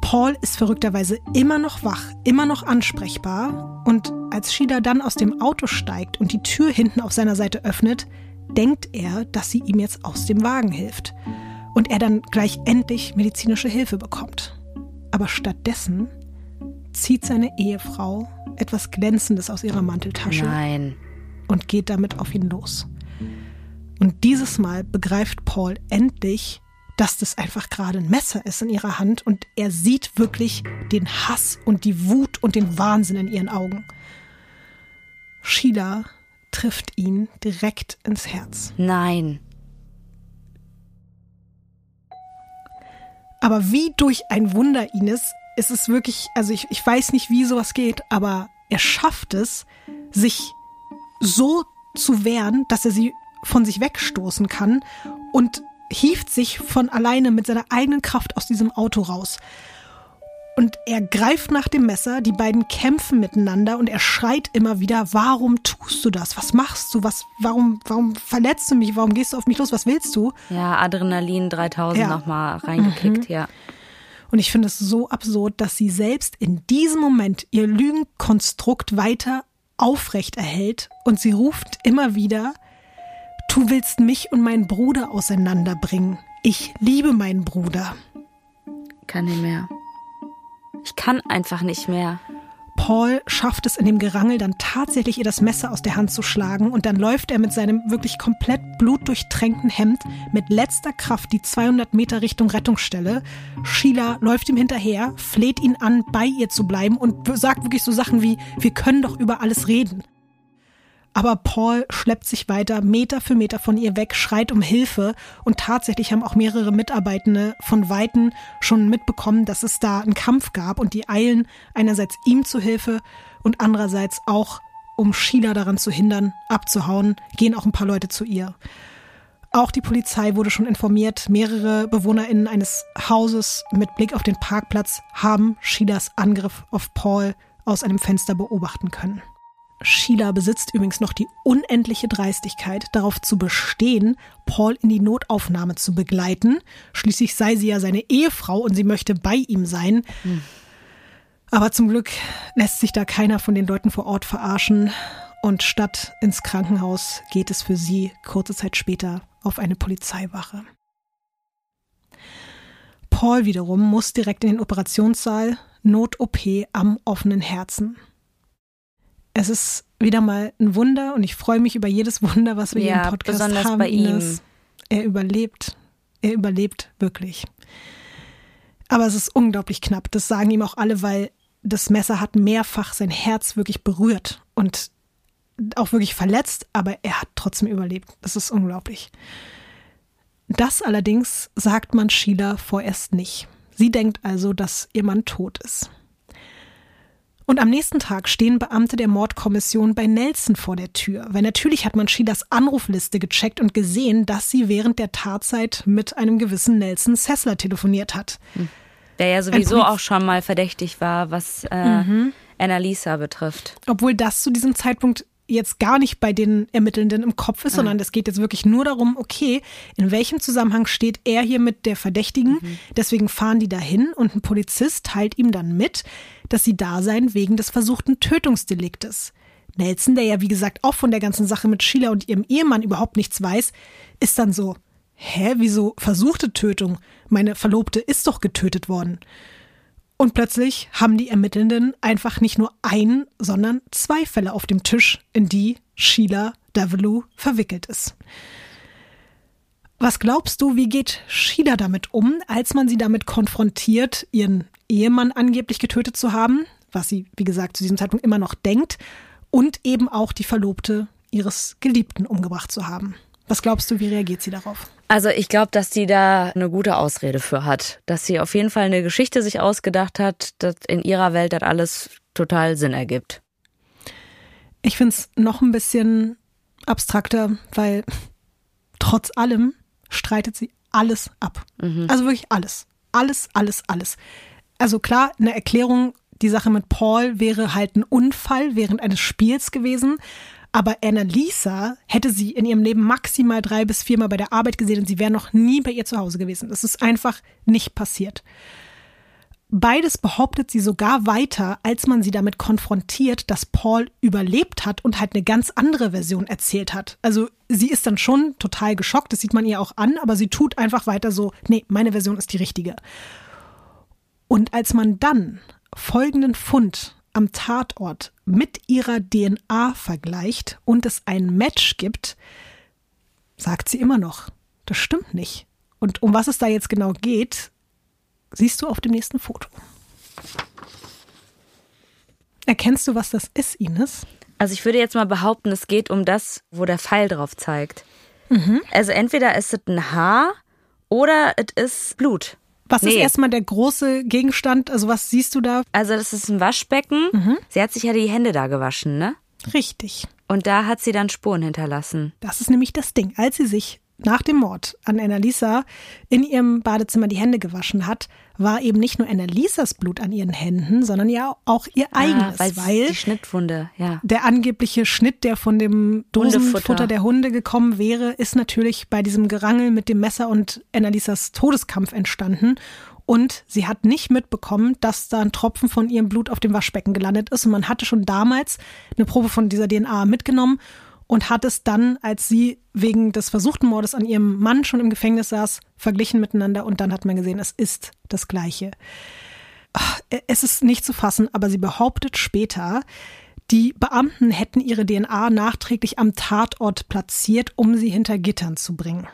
Paul ist verrückterweise immer noch wach, immer noch ansprechbar und als Sheila dann aus dem Auto steigt und die Tür hinten auf seiner Seite öffnet, denkt er, dass sie ihm jetzt aus dem Wagen hilft und er dann gleich endlich medizinische Hilfe bekommt. Aber stattdessen zieht seine Ehefrau etwas Glänzendes aus ihrer Manteltasche Nein. und geht damit auf ihn los. Und dieses Mal begreift Paul endlich, dass das einfach gerade ein Messer ist in ihrer Hand und er sieht wirklich den Hass und die Wut und den Wahnsinn in ihren Augen. Sheila trifft ihn direkt ins Herz. Nein. Aber wie durch ein Wunder, Ines, ist es wirklich, also ich, ich weiß nicht, wie sowas geht, aber er schafft es, sich so zu wehren, dass er sie von sich wegstoßen kann und hieft sich von alleine mit seiner eigenen Kraft aus diesem Auto raus. Und er greift nach dem Messer, die beiden kämpfen miteinander und er schreit immer wieder, warum tust du das? Was machst du? Was, warum, warum verletzt du mich? Warum gehst du auf mich los? Was willst du? Ja, Adrenalin 3000 Ja. nochmal reingekickt, ja. Und ich finde es so absurd, dass sie selbst in diesem Moment ihr Lügenkonstrukt weiter aufrecht erhält und sie ruft immer wieder, du willst mich und meinen Bruder auseinanderbringen. Ich liebe meinen Bruder. Kann nicht mehr. Ich kann einfach nicht mehr. Paul schafft es in dem Gerangel dann tatsächlich ihr das Messer aus der Hand zu schlagen und dann läuft er mit seinem wirklich komplett blutdurchtränkten Hemd mit letzter Kraft die 200 Meter Richtung Rettungsstelle. Sheila läuft ihm hinterher, fleht ihn an, bei ihr zu bleiben und sagt wirklich so Sachen wie, wir können doch über alles reden. Aber Paul schleppt sich weiter Meter für Meter von ihr weg, schreit um Hilfe und tatsächlich haben auch mehrere Mitarbeitende von Weitem schon mitbekommen, dass es da einen Kampf gab und die eilen einerseits ihm zu Hilfe und andererseits auch, um Sheila daran zu hindern, abzuhauen, gehen auch ein paar Leute zu ihr. Auch die Polizei wurde schon informiert. Mehrere BewohnerInnen eines Hauses mit Blick auf den Parkplatz haben Sheilas Angriff auf Paul aus einem Fenster beobachten können. Sheila besitzt übrigens noch die unendliche Dreistigkeit, darauf zu bestehen, Paul in die Notaufnahme zu begleiten. Schließlich sei sie ja seine Ehefrau und sie möchte bei ihm sein. Hm. Aber zum Glück lässt sich da keiner von den Leuten vor Ort verarschen. Und statt ins Krankenhaus geht es für sie kurze Zeit später auf eine Polizeiwache. Paul wiederum muss direkt in den Operationssaal, Not-OP am offenen Herzen. Es ist wieder mal ein Wunder und ich freue mich über jedes Wunder, was wir Ja, hier im Podcast besonders haben. bei ihm. Er überlebt. Er überlebt wirklich. Aber es ist unglaublich knapp. Das sagen ihm auch alle, weil das Messer hat mehrfach sein Herz wirklich berührt und auch wirklich verletzt, aber er hat trotzdem überlebt. Das ist unglaublich. Das allerdings sagt man Sheila vorerst nicht. Sie denkt also, dass ihr Mann tot ist. Und am nächsten Tag stehen Beamte der Mordkommission bei Nelson vor der Tür, weil natürlich hat man Sheilas Anrufliste gecheckt und gesehen, dass sie während der Tatzeit mit einem gewissen Nelson Sessler telefoniert hat. Der ja sowieso auch schon mal verdächtig war, was äh, Mhm. Annalisa betrifft. Obwohl das zu diesem Zeitpunkt jetzt gar nicht bei den Ermittelnden im Kopf ist, sondern es geht jetzt wirklich nur darum, okay, in welchem Zusammenhang steht er hier mit der Verdächtigen? Deswegen fahren die dahin und ein Polizist teilt ihm dann mit, dass sie da seien wegen des versuchten Tötungsdeliktes. Nelson, der ja wie gesagt auch von der ganzen Sache mit Sheila und ihrem Ehemann überhaupt nichts weiß, ist dann so, hä, wieso versuchte Tötung? Meine Verlobte ist doch getötet worden. Und plötzlich haben die Ermittelnden einfach nicht nur ein, sondern zwei Fälle auf dem Tisch, in die Sheila Davelu verwickelt ist. Was glaubst du, wie geht Sheila damit um, als man sie damit konfrontiert, ihren Ehemann angeblich getötet zu haben, was sie, wie gesagt, zu diesem Zeitpunkt immer noch denkt, und eben auch die Verlobte ihres Geliebten umgebracht zu haben? Was glaubst du, wie reagiert sie darauf? Also ich glaube, dass die da eine gute Ausrede für hat. Dass sie auf jeden Fall eine Geschichte sich ausgedacht hat, dass in ihrer Welt das alles total Sinn ergibt. Ich finde es noch ein bisschen abstrakter, weil trotz allem streitet sie alles ab. Also wirklich alles. Alles, alles, alles. Also klar, eine Erklärung, die Sache mit Paul wäre halt ein Unfall während eines Spiels gewesen. Aber Annalisa hätte sie in ihrem Leben maximal drei bis viermal bei der Arbeit gesehen und sie wäre noch nie bei ihr zu Hause gewesen. Das ist einfach nicht passiert. Beides behauptet sie sogar weiter, als man sie damit konfrontiert, dass Paul überlebt hat und halt eine ganz andere Version erzählt hat. Also sie ist dann schon total geschockt, das sieht man ihr auch an, aber sie tut einfach weiter so, nee, meine Version ist die richtige. Und als man dann folgenden Fund am Tatort mit ihrer DNA vergleicht und es ein Match gibt, sagt sie immer noch, das stimmt nicht. Und um was es da jetzt genau geht, siehst du auf dem nächsten Foto. Erkennst du, was das ist, Ines? Also ich würde jetzt mal behaupten, es geht um das, wo der Pfeil drauf zeigt. Also entweder ist es ein Haar oder es ist Blut. Was ist Nee. erstmal der große Gegenstand? Also was siehst du da? Also das ist ein Waschbecken. Sie hat sich ja die Hände da gewaschen, ne? Richtig. Und da hat sie dann Spuren hinterlassen. Das ist nämlich das Ding. Als sie sich nach dem Mord an Annalisa in ihrem Badezimmer die Hände gewaschen hat, war eben nicht nur Annalisas Blut an ihren Händen, sondern ja auch ihr eigenes, ah, weil, weil die Schnittwunde, ja. der angebliche Schnitt, der von dem Dosenfutter der Hunde gekommen wäre, ist natürlich bei diesem Gerangel mit dem Messer und Annalisas Todeskampf entstanden. Und sie hat nicht mitbekommen, dass da ein Tropfen von ihrem Blut auf dem Waschbecken gelandet ist. Und man hatte schon damals eine Probe von dieser DNA mitgenommen und hat es dann, als sie wegen des versuchten Mordes an ihrem Mann schon im Gefängnis saß, verglichen miteinander. Und dann hat man gesehen, es ist das Gleiche. Ach, Es ist nicht zu fassen, aber sie behauptet später, die Beamten hätten ihre DNA nachträglich am Tatort platziert, um sie hinter Gittern zu bringen.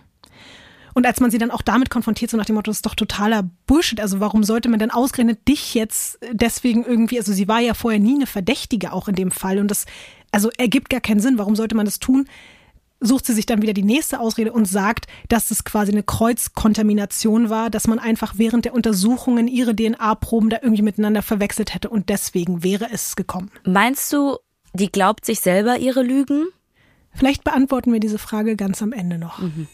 Und als man sie dann auch damit konfrontiert, so nach dem Motto, das ist doch totaler Bullshit, also warum sollte man denn ausgerechnet dich jetzt deswegen irgendwie, also sie war ja vorher nie eine Verdächtige auch in dem Fall und das, also ergibt gar keinen Sinn, warum sollte man das tun? sucht sie sich dann wieder die nächste Ausrede und sagt, dass es quasi eine Kreuzkontamination war, dass man einfach während der Untersuchungen ihre DNA-Proben da irgendwie miteinander verwechselt hätte und deswegen wäre es gekommen. Meinst du, die glaubt sich selber ihre Lügen? Vielleicht beantworten wir diese Frage ganz am Ende noch. Mhm.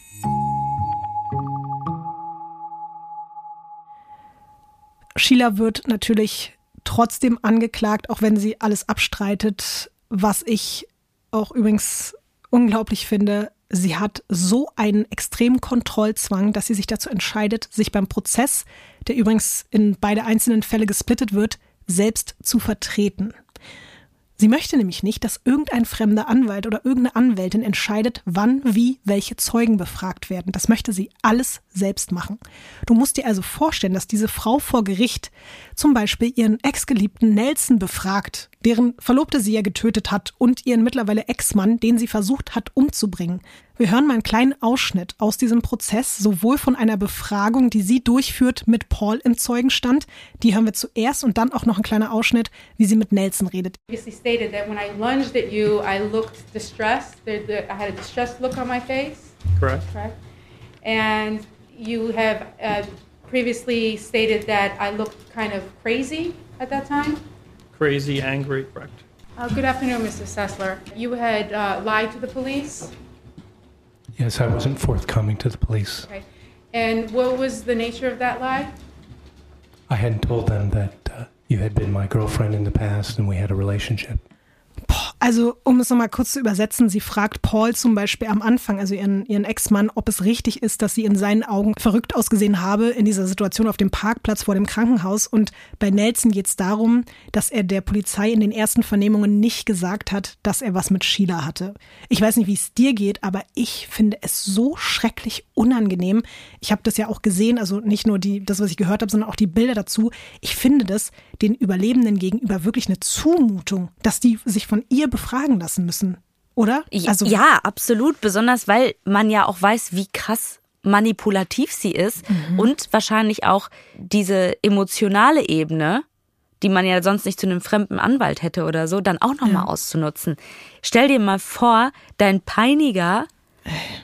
Sheila wird natürlich trotzdem angeklagt, auch wenn sie alles abstreitet, was ich auch übrigens unglaublich finde. Sie hat so einen extremen Kontrollzwang, dass sie sich dazu entscheidet, sich beim Prozess, der übrigens in beide einzelnen Fälle gesplittet wird, selbst zu vertreten. Sie möchte nämlich nicht, dass irgendein fremder Anwalt oder irgendeine Anwältin entscheidet, wann, wie, welche Zeugen befragt werden. Das möchte sie alles selbst machen. Du musst dir also vorstellen, dass diese Frau vor Gericht zum Beispiel ihren ex-geliebten Nelson befragt, deren Verlobte sie ja getötet hat, und ihren mittlerweile Ex-Mann, den sie versucht hat umzubringen. Wir hören mal einen kleinen Ausschnitt aus diesem Prozess, sowohl von einer Befragung, die sie durchführt mit Paul im Zeugenstand, die hören wir zuerst, und dann auch noch ein kleiner Ausschnitt, wie sie mit Nelson redet. stated that when I lunged at you, I looked distressed. I had a distressed look on my face, Correct. correct? And you have uh, previously stated that I looked kind of crazy at that time. Crazy, angry, correct. Uh, good afternoon, Mr. Sessler. You had uh, lied to the police. Yes, I wasn't forthcoming to the police. Okay. And what was the nature of that lie? I hadn't told them that uh, you had been my girlfriend in the past and we had a relationship. Also, um es nochmal kurz zu übersetzen, sie fragt Paul zum Beispiel am Anfang, also ihren, ihren Ex-Mann, ob es richtig ist, dass sie in seinen Augen verrückt ausgesehen habe in dieser Situation auf dem Parkplatz vor dem Krankenhaus. Und bei Nelson geht es darum, dass er der Polizei in den ersten Vernehmungen nicht gesagt hat, dass er was mit Sheila hatte. Ich weiß nicht, wie es dir geht, aber ich finde es so schrecklich unangenehm. Ich habe das ja auch gesehen, also nicht nur die, das, was ich gehört habe, sondern auch die Bilder dazu. Ich finde das den Überlebenden gegenüber wirklich eine Zumutung, dass die sich von ihr befragen lassen müssen. Oder? Also, ja, absolut. Besonders weil man ja auch weiß, wie krass manipulativ sie ist und wahrscheinlich auch diese emotionale Ebene, die man ja sonst nicht zu einem fremden Anwalt hätte oder so, dann auch nochmal auszunutzen. Stell dir mal vor, dein Peiniger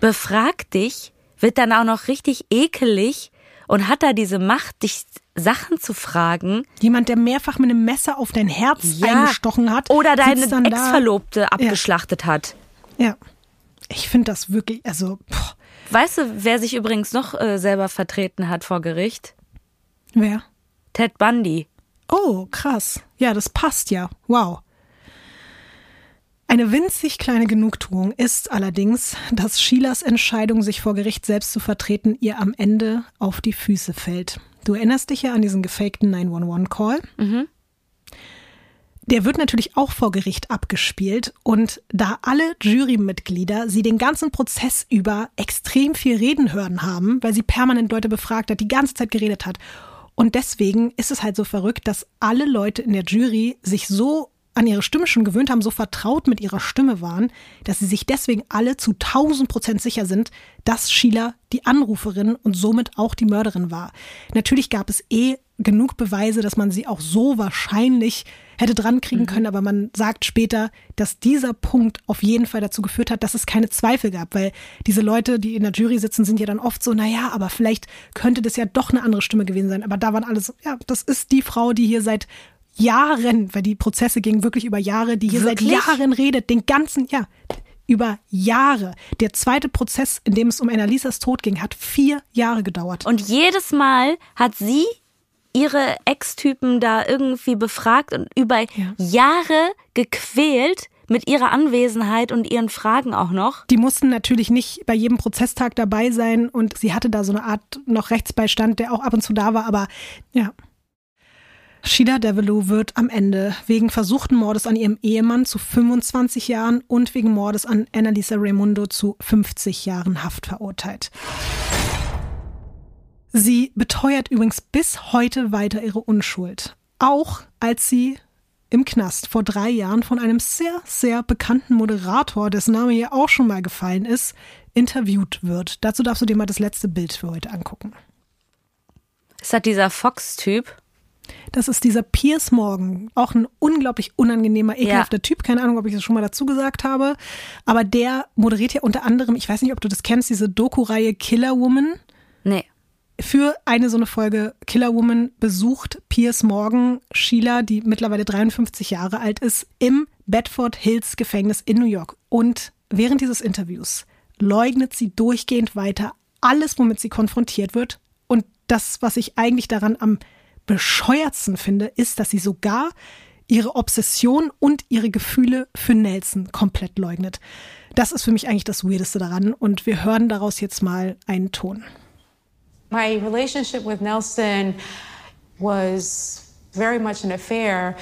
befragt dich, wird dann auch noch richtig ekelig und hat da diese Macht, dich Sachen zu fragen. Jemand, der mehrfach mit einem Messer auf dein Herz Ja. eingestochen hat. Oder deine. Ex-Verlobte abgeschlachtet hat. Ja. Ich finde das wirklich, also, boah, Weißt du, wer sich übrigens noch äh, selber vertreten hat vor Gericht? wer? Ted Bundy. Oh, krass. Ja, das passt ja. Wow. Eine winzig kleine Genugtuung ist allerdings, dass Sheilas Entscheidung, sich vor Gericht selbst zu vertreten, ihr am Ende auf die Füße fällt. Du erinnerst dich ja an diesen gefakten 911-Call. Der wird natürlich auch vor Gericht abgespielt und da alle Jurymitglieder sie den ganzen Prozess über extrem viel reden hören haben, weil sie permanent Leute befragt hat, die ganze Zeit geredet hat. Und deswegen ist es halt so verrückt, dass alle Leute in der Jury sich so an ihre Stimme schon gewöhnt haben, so vertraut mit ihrer Stimme waren, dass sie sich deswegen alle zu 1000 Prozent sicher sind, dass Sheila die Anruferin und somit auch die Mörderin war. Natürlich gab es eh genug Beweise, dass man sie auch so wahrscheinlich hätte dran kriegen können, aber man sagt später, dass dieser Punkt auf jeden Fall dazu geführt hat, dass es keine Zweifel gab, weil diese Leute, die in der Jury sitzen, sind ja dann oft so, naja, aber vielleicht könnte das ja doch eine andere Stimme gewesen sein. Aber da waren alle so, ja, das ist die Frau, die hier seit Jahren, weil die Prozesse gingen wirklich über Jahre, die hier Wirklich? seit Jahren redet, den ganzen, ja, über Jahre. Der zweite Prozess, in dem es um Annalisas Tod ging, hat vier Jahre gedauert. Und jedes Mal hat sie ihre Ex-Typen da irgendwie befragt und über Jahre gequält mit ihrer Anwesenheit und ihren Fragen auch noch. Die mussten natürlich nicht bei jedem Prozesstag dabei sein und sie hatte da so eine Art noch Rechtsbeistand, der auch ab und zu da war, aber ja. Sheila Devereaux wird am Ende wegen versuchten Mordes an ihrem Ehemann zu 25 Jahren und wegen Mordes an Annalisa Raimundo zu 50 Jahren Haft verurteilt. Sie beteuert übrigens bis heute weiter ihre Unschuld. Auch als sie im Knast vor drei Jahren von einem sehr, sehr bekannten Moderator, dessen Name hier auch schon mal gefallen ist, interviewt wird. Dazu darfst du dir mal das letzte Bild für heute angucken. Ist das dieser Fox-Typ? Das ist dieser Piers Morgan, auch ein unglaublich unangenehmer, ekelhafter Typ. Keine Ahnung, ob ich das schon mal dazu gesagt habe. Aber der moderiert ja unter anderem, ich weiß nicht, ob du das kennst, diese Doku-Reihe Killer Woman. Nee. Für eine so eine Folge Killer Woman besucht Piers Morgan Sheila, die mittlerweile 53 Jahre alt ist, im Bedford Hills Gefängnis in New York. Und während dieses Interviews leugnet sie durchgehend weiter alles, womit sie konfrontiert wird. Und das, was ich eigentlich daran am bescheuertsten finde, ist, dass sie sogar ihre Obsession und ihre Gefühle für Nelson komplett leugnet. Das ist für mich eigentlich das Weirdeste daran. Und wir hören daraus jetzt mal einen Ton. My relationship with Nelson was very much an affair.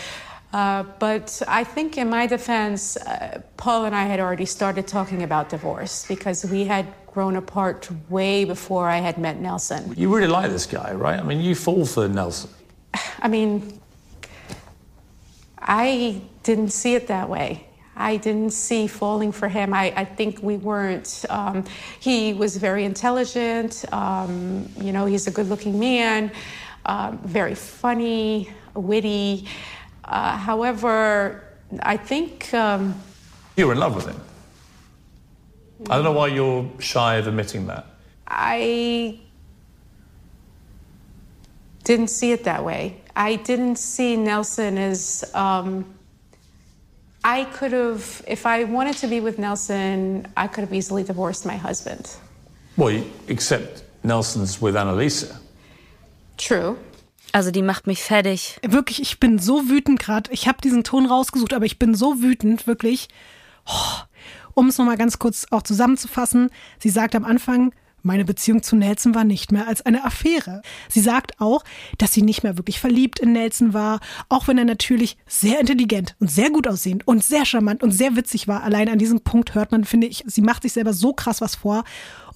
Uh, but I think, in my defense, uh, Paul and I had already started talking about divorce because we had grown apart way before I had met Nelson. You really like this guy, right? I mean, you fall for Nelson. I mean, I didn't see it that way. I didn't see falling for him. I, I think we weren't. Um, he was very intelligent. Um, you know, he's a good looking man, um, very funny, witty. Uh, however, I think. Um, You were in love with him. I don't know why you're shy of admitting that. I didn't see it that way. I didn't see Nelson as. Um, I could have, if I wanted to be with Nelson, I could have easily divorced my husband. Well, except Nelson's with Annalisa. True. Also die macht mich fertig. Wirklich, ich bin so wütend gerade. Ich habe diesen Ton rausgesucht, aber ich bin so wütend, wirklich. Oh, um es nochmal ganz kurz auch zusammenzufassen. Sie sagt am Anfang, meine Beziehung zu Nelson war nicht mehr als eine Affäre. Sie sagt auch, dass sie nicht mehr wirklich verliebt in Nelson war, auch wenn er natürlich sehr intelligent und sehr gut aussehend und sehr charmant und sehr witzig war. Allein an diesem Punkt hört man, finde ich, sie macht sich selber so krass was vor.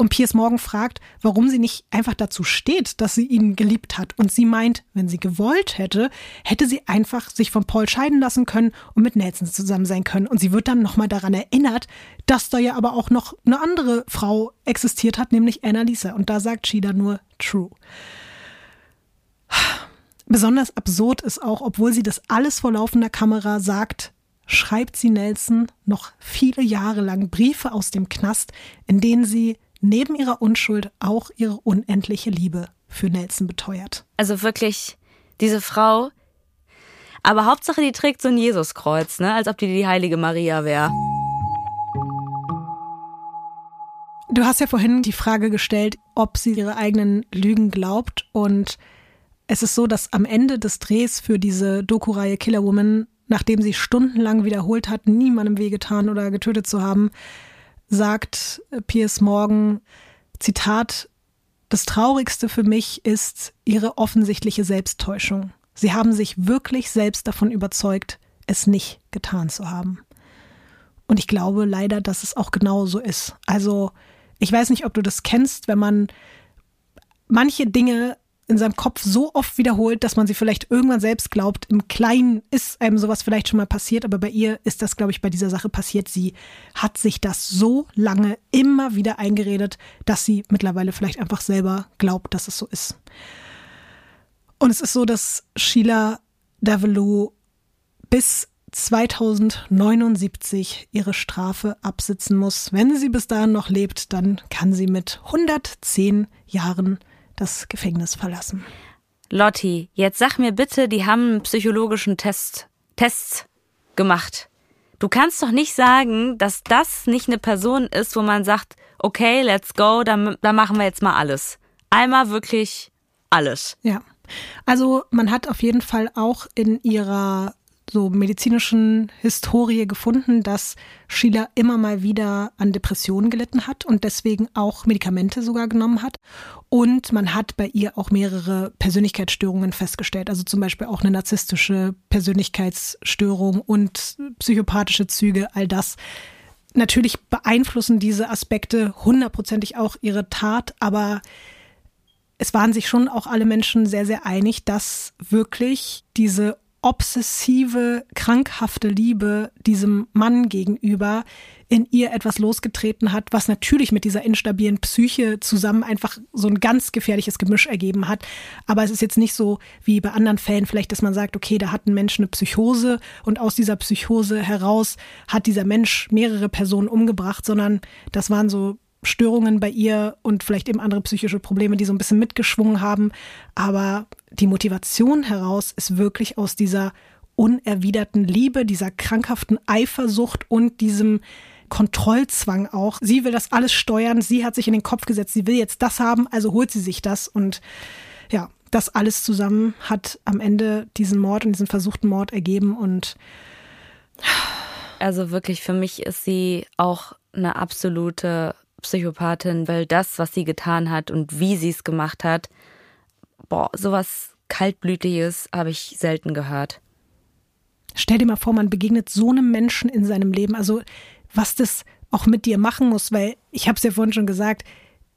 Und Piers Morgan fragt, warum sie nicht einfach dazu steht, dass sie ihn geliebt hat. Und sie meint, wenn sie gewollt hätte, hätte sie einfach sich von Paul scheiden lassen können und mit Nelson zusammen sein können. Und sie wird dann nochmal daran erinnert, dass da ja aber auch noch eine andere Frau existiert hat, nämlich Annalisa. Und da sagt Shida nur true. Besonders absurd ist auch, obwohl sie das alles vor laufender Kamera sagt, schreibt sie Nelson noch viele Jahre lang Briefe aus dem Knast, in denen sie neben ihrer Unschuld auch ihre unendliche Liebe für Nelson beteuert. Also wirklich, diese Frau. Aber Hauptsache, die trägt so ein Jesuskreuz, ne? Als ob die die heilige Maria wäre. Du hast ja vorhin die Frage gestellt, ob sie ihre eigenen Lügen glaubt. Und es ist so, dass am Ende des Drehs für diese Doku-Reihe Killer Woman, nachdem sie stundenlang wiederholt hat, niemandem wehgetan oder getötet zu haben, sagt Piers Morgan, Zitat, das Traurigste für mich ist ihre offensichtliche Selbsttäuschung. Sie haben sich wirklich selbst davon überzeugt, es nicht getan zu haben. Und ich glaube leider, dass es auch genau so ist. Also, ich weiß nicht, ob du das kennst, wenn man manche Dinge in seinem Kopf so oft wiederholt, dass man sie vielleicht irgendwann selbst glaubt. Im Kleinen ist einem sowas vielleicht schon mal passiert, aber bei ihr ist das, glaube ich, bei dieser Sache passiert. Sie hat sich das so lange immer wieder eingeredet, dass sie mittlerweile vielleicht einfach selber glaubt, dass es so ist. Und es ist so, dass Sheila Davilo bis 2079 ihre Strafe absitzen muss. Wenn sie bis dahin noch lebt, dann kann sie mit 110 Jahren das Gefängnis verlassen. Lotti, jetzt sag mir bitte, die haben einen psychologischen Test, Tests gemacht. Du kannst doch nicht sagen, dass das nicht eine Person ist, wo man sagt, okay, let's go, dann, dann machen wir jetzt mal alles. Einmal wirklich alles. Ja. Also man hat auf jeden Fall auch in ihrer so medizinischen Historie gefunden, dass Sheila immer mal wieder an Depressionen gelitten hat und deswegen auch Medikamente sogar genommen hat. Und man hat bei ihr auch mehrere Persönlichkeitsstörungen festgestellt, also zum Beispiel auch eine narzisstische Persönlichkeitsstörung und psychopathische Züge, all das. Natürlich beeinflussen diese Aspekte hundertprozentig auch ihre Tat, aber es waren sich schon auch alle Menschen sehr, sehr einig, dass wirklich diese obsessive, krankhafte Liebe diesem Mann gegenüber in ihr etwas losgetreten hat, was natürlich mit dieser instabilen Psyche zusammen einfach so ein ganz gefährliches Gemisch ergeben hat. Aber es ist jetzt nicht so wie bei anderen Fällen vielleicht, dass man sagt, okay, da hat ein Mensch eine Psychose und aus dieser Psychose heraus hat dieser Mensch mehrere Personen umgebracht, sondern das waren so Störungen bei ihr und vielleicht eben andere psychische Probleme, die so ein bisschen mitgeschwungen haben. Aber die Motivation heraus ist wirklich aus dieser unerwiderten Liebe, dieser krankhaften Eifersucht und diesem Kontrollzwang auch. Sie will das alles steuern. Sie hat sich in den Kopf gesetzt, sie will jetzt das haben, also holt sie sich das. Und ja, das alles zusammen hat am Ende diesen Mord und diesen versuchten Mord ergeben. Und also wirklich, für mich ist sie auch eine absolute Psychopathin, weil das, was sie getan hat und wie sie es gemacht hat, boah, sowas kaltblütiges habe ich selten gehört. Stell dir mal vor, man begegnet so einem Menschen in seinem Leben. Also was das auch mit dir machen muss, weil ich habe es ja vorhin schon gesagt,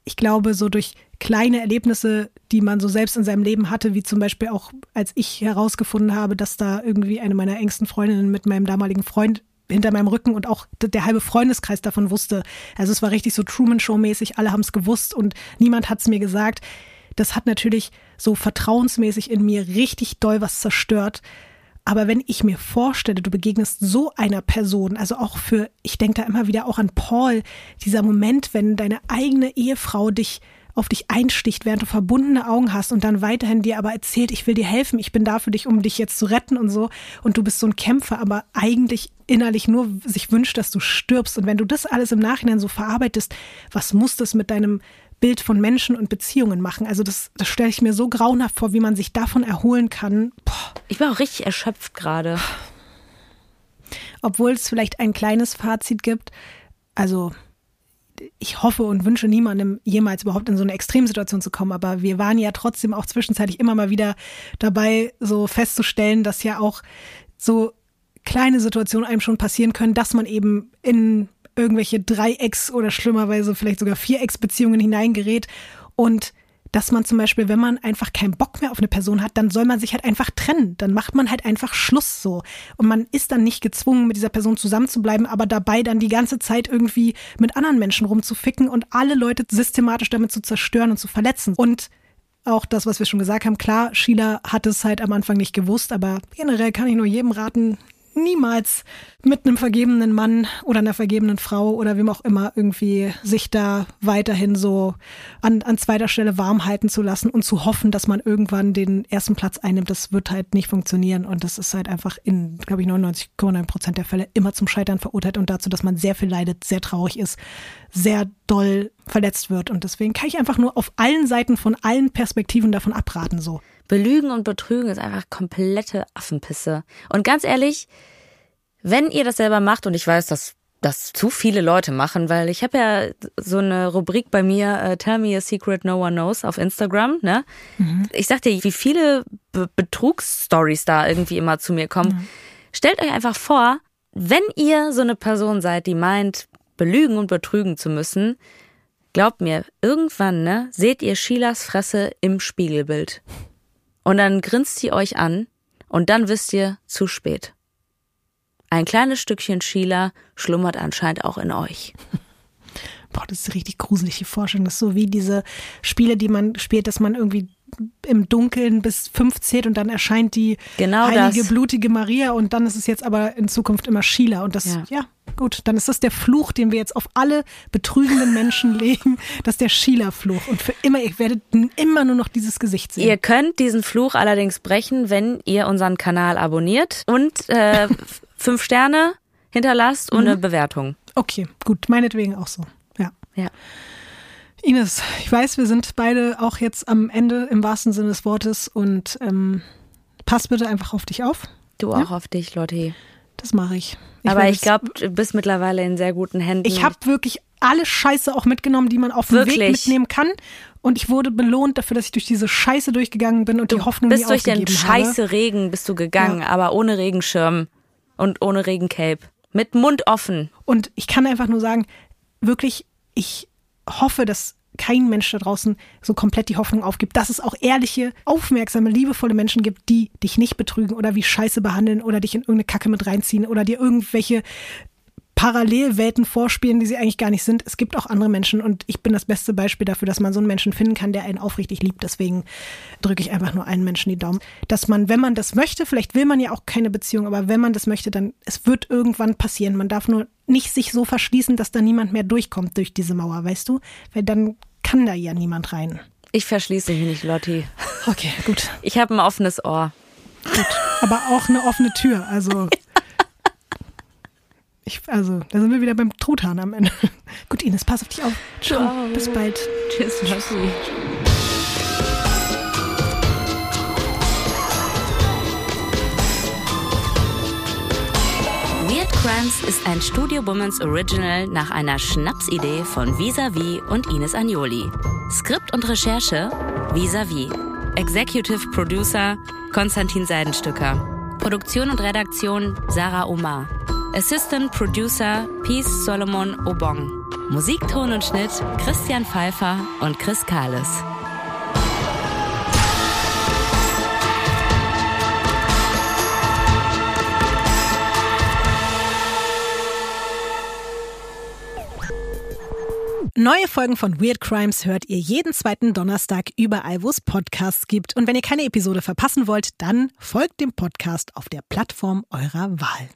ich glaube, so durch kleine Erlebnisse, die man so selbst in seinem Leben hatte, wie zum Beispiel auch, als ich herausgefunden habe, dass da irgendwie eine meiner engsten Freundinnen mit meinem damaligen Freund hinter meinem Rücken und auch der halbe Freundeskreis davon wusste. Also es war richtig so Truman Show mäßig, alle haben es gewusst und niemand hat es mir gesagt. Das hat natürlich so vertrauensmäßig in mir richtig doll was zerstört. Aber wenn ich mir vorstelle, du begegnest so einer Person, also auch für, ich denke da immer wieder auch an Paul, dieser Moment, wenn deine eigene Ehefrau dich auf dich einsticht, während du verbundene Augen hast und dann weiterhin dir aber erzählt, ich will dir helfen, ich bin da für dich, um dich jetzt zu retten und so. Und du bist so ein Kämpfer, aber eigentlich innerlich nur sich wünscht, dass du stirbst. Und wenn du das alles im Nachhinein so verarbeitest, was muss das mit deinem Bild von Menschen und Beziehungen machen. Also das, das stelle ich mir so grauenhaft vor, wie man sich davon erholen kann. Boah. Ich bin auch richtig erschöpft gerade. Obwohl es vielleicht ein kleines Fazit gibt. Also ich hoffe und wünsche niemandem jemals überhaupt in so eine Extremsituation zu kommen, aber wir waren ja trotzdem auch zwischenzeitlich immer mal wieder dabei, so festzustellen, dass ja auch so kleine Situationen einem schon passieren können, dass man eben in irgendwelche Dreiecks- oder schlimmerweise vielleicht sogar Vierecks-Beziehungen hineingerät und dass man zum Beispiel, wenn man einfach keinen Bock mehr auf eine Person hat, dann soll man sich halt einfach trennen. Dann macht man halt einfach Schluss so. Und man ist dann nicht gezwungen, mit dieser Person zusammenzubleiben, aber dabei dann die ganze Zeit irgendwie mit anderen Menschen rumzuficken und alle Leute systematisch damit zu zerstören und zu verletzen. Und auch das, was wir schon gesagt haben, klar, Sheila hat es halt am Anfang nicht gewusst, aber generell kann ich nur jedem raten, niemals mit einem vergebenen Mann oder einer vergebenen Frau oder wem auch immer irgendwie sich da weiterhin so an, an zweiter Stelle warm halten zu lassen und zu hoffen, dass man irgendwann den ersten Platz einnimmt. Das wird halt nicht funktionieren und das ist halt einfach in, glaube ich, 99,9 Prozent der Fälle immer zum Scheitern verurteilt und dazu, dass man sehr viel leidet, sehr traurig ist, sehr doll verletzt wird und deswegen kann ich einfach nur auf allen Seiten von allen Perspektiven davon abraten so. Belügen und Betrügen ist einfach komplette Affenpisse. Und ganz ehrlich, wenn ihr das selber macht, und ich weiß, dass das zu viele Leute machen, weil ich habe ja so eine Rubrik bei mir, uh, Tell Me a Secret No One Knows auf Instagram, ne? Mhm. Ich sag dir, wie viele Be Betrugsstories da irgendwie immer zu mir kommen. Mhm. Stellt euch einfach vor, wenn ihr so eine Person seid, die meint, belügen und betrügen zu müssen, glaubt mir, irgendwann, ne, seht ihr Sheilas Fresse im Spiegelbild. Und dann grinst sie euch an und dann wisst ihr, zu spät. Ein kleines Stückchen Sheila schlummert anscheinend auch in euch. Boah, das ist richtig gruselige Vorstellung. Das ist so wie diese Spiele, die man spielt, dass man irgendwie im Dunkeln bis fünf zählt und dann erscheint die genau heilige, das. blutige Maria und dann ist es jetzt aber in Zukunft immer Sheila. Und das, ja. ja. gut, dann ist das der Fluch, den wir jetzt auf alle betrügenden Menschen legen. Das ist der Sheila-Fluch. Und für immer, ihr werdet immer nur noch dieses Gesicht sehen. Ihr könnt diesen Fluch allerdings brechen, wenn ihr unseren Kanal abonniert und äh, fünf Sterne hinterlasst und mhm. eine Bewertung. Okay, gut, meinetwegen auch so. Ja. Ja. Ines, ich weiß, wir sind beide auch jetzt am Ende im wahrsten Sinne des Wortes und ähm, pass bitte einfach auf dich auf. Du ja? auch auf dich, Lotti. Das mache ich. ich. Aber ich glaube, du bist mittlerweile in sehr guten Händen. Ich habe wirklich alle Scheiße auch mitgenommen, die man auf dem Weg mitnehmen kann. Und ich wurde belohnt dafür, dass ich durch diese Scheiße durchgegangen bin und du die Hoffnung bist nie durch den habe. scheiße Regen bist du gegangen, ja. aber ohne Regenschirm und ohne Regencape. Mit Mund offen. Und ich kann einfach nur sagen, wirklich, ich hoffe, dass kein Mensch da draußen so komplett die Hoffnung aufgibt, dass es auch ehrliche, aufmerksame, liebevolle Menschen gibt, die dich nicht betrügen oder wie Scheiße behandeln oder dich in irgendeine Kacke mit reinziehen oder dir irgendwelche Parallelwelten vorspielen, die sie eigentlich gar nicht sind. Es gibt auch andere Menschen und ich bin das beste Beispiel dafür, dass man so einen Menschen finden kann, der einen aufrichtig liebt. Deswegen drücke ich einfach nur einen Menschen die Daumen. Dass man, wenn man das möchte, vielleicht will man ja auch keine Beziehung, aber wenn man das möchte, dann es wird irgendwann passieren. Man darf nur nicht sich so verschließen, dass da niemand mehr durchkommt durch diese Mauer, weißt du? Weil dann kann da ja niemand rein. Ich verschließe mich nicht, Lotti. Okay, gut. Ich habe ein offenes Ohr. Gut. Aber auch eine offene Tür. Also Ich, also, da sind wir wieder beim Truthahn am Ende. Gut, Ines, pass auf dich auf. Ciao. Ciao. Bis bald. Tschüss, Lotti. Weird Crimes ist ein Studio Womans Original nach einer Schnapsidee von Visavi und Ines Agnoli. Skript und Recherche Visavi. Executive Producer Konstantin Seidenstücker. Produktion und Redaktion Sarah Omar. Assistant Producer Peace Solomon Obong. Musik, Ton und Schnitt Christian Pfeiffer und Chris Kahles. Neue Folgen von Weird Crimes hört ihr jeden zweiten Donnerstag überall, wo es Podcasts gibt. Und wenn ihr keine Episode verpassen wollt, dann folgt dem Podcast auf der Plattform eurer Wahl.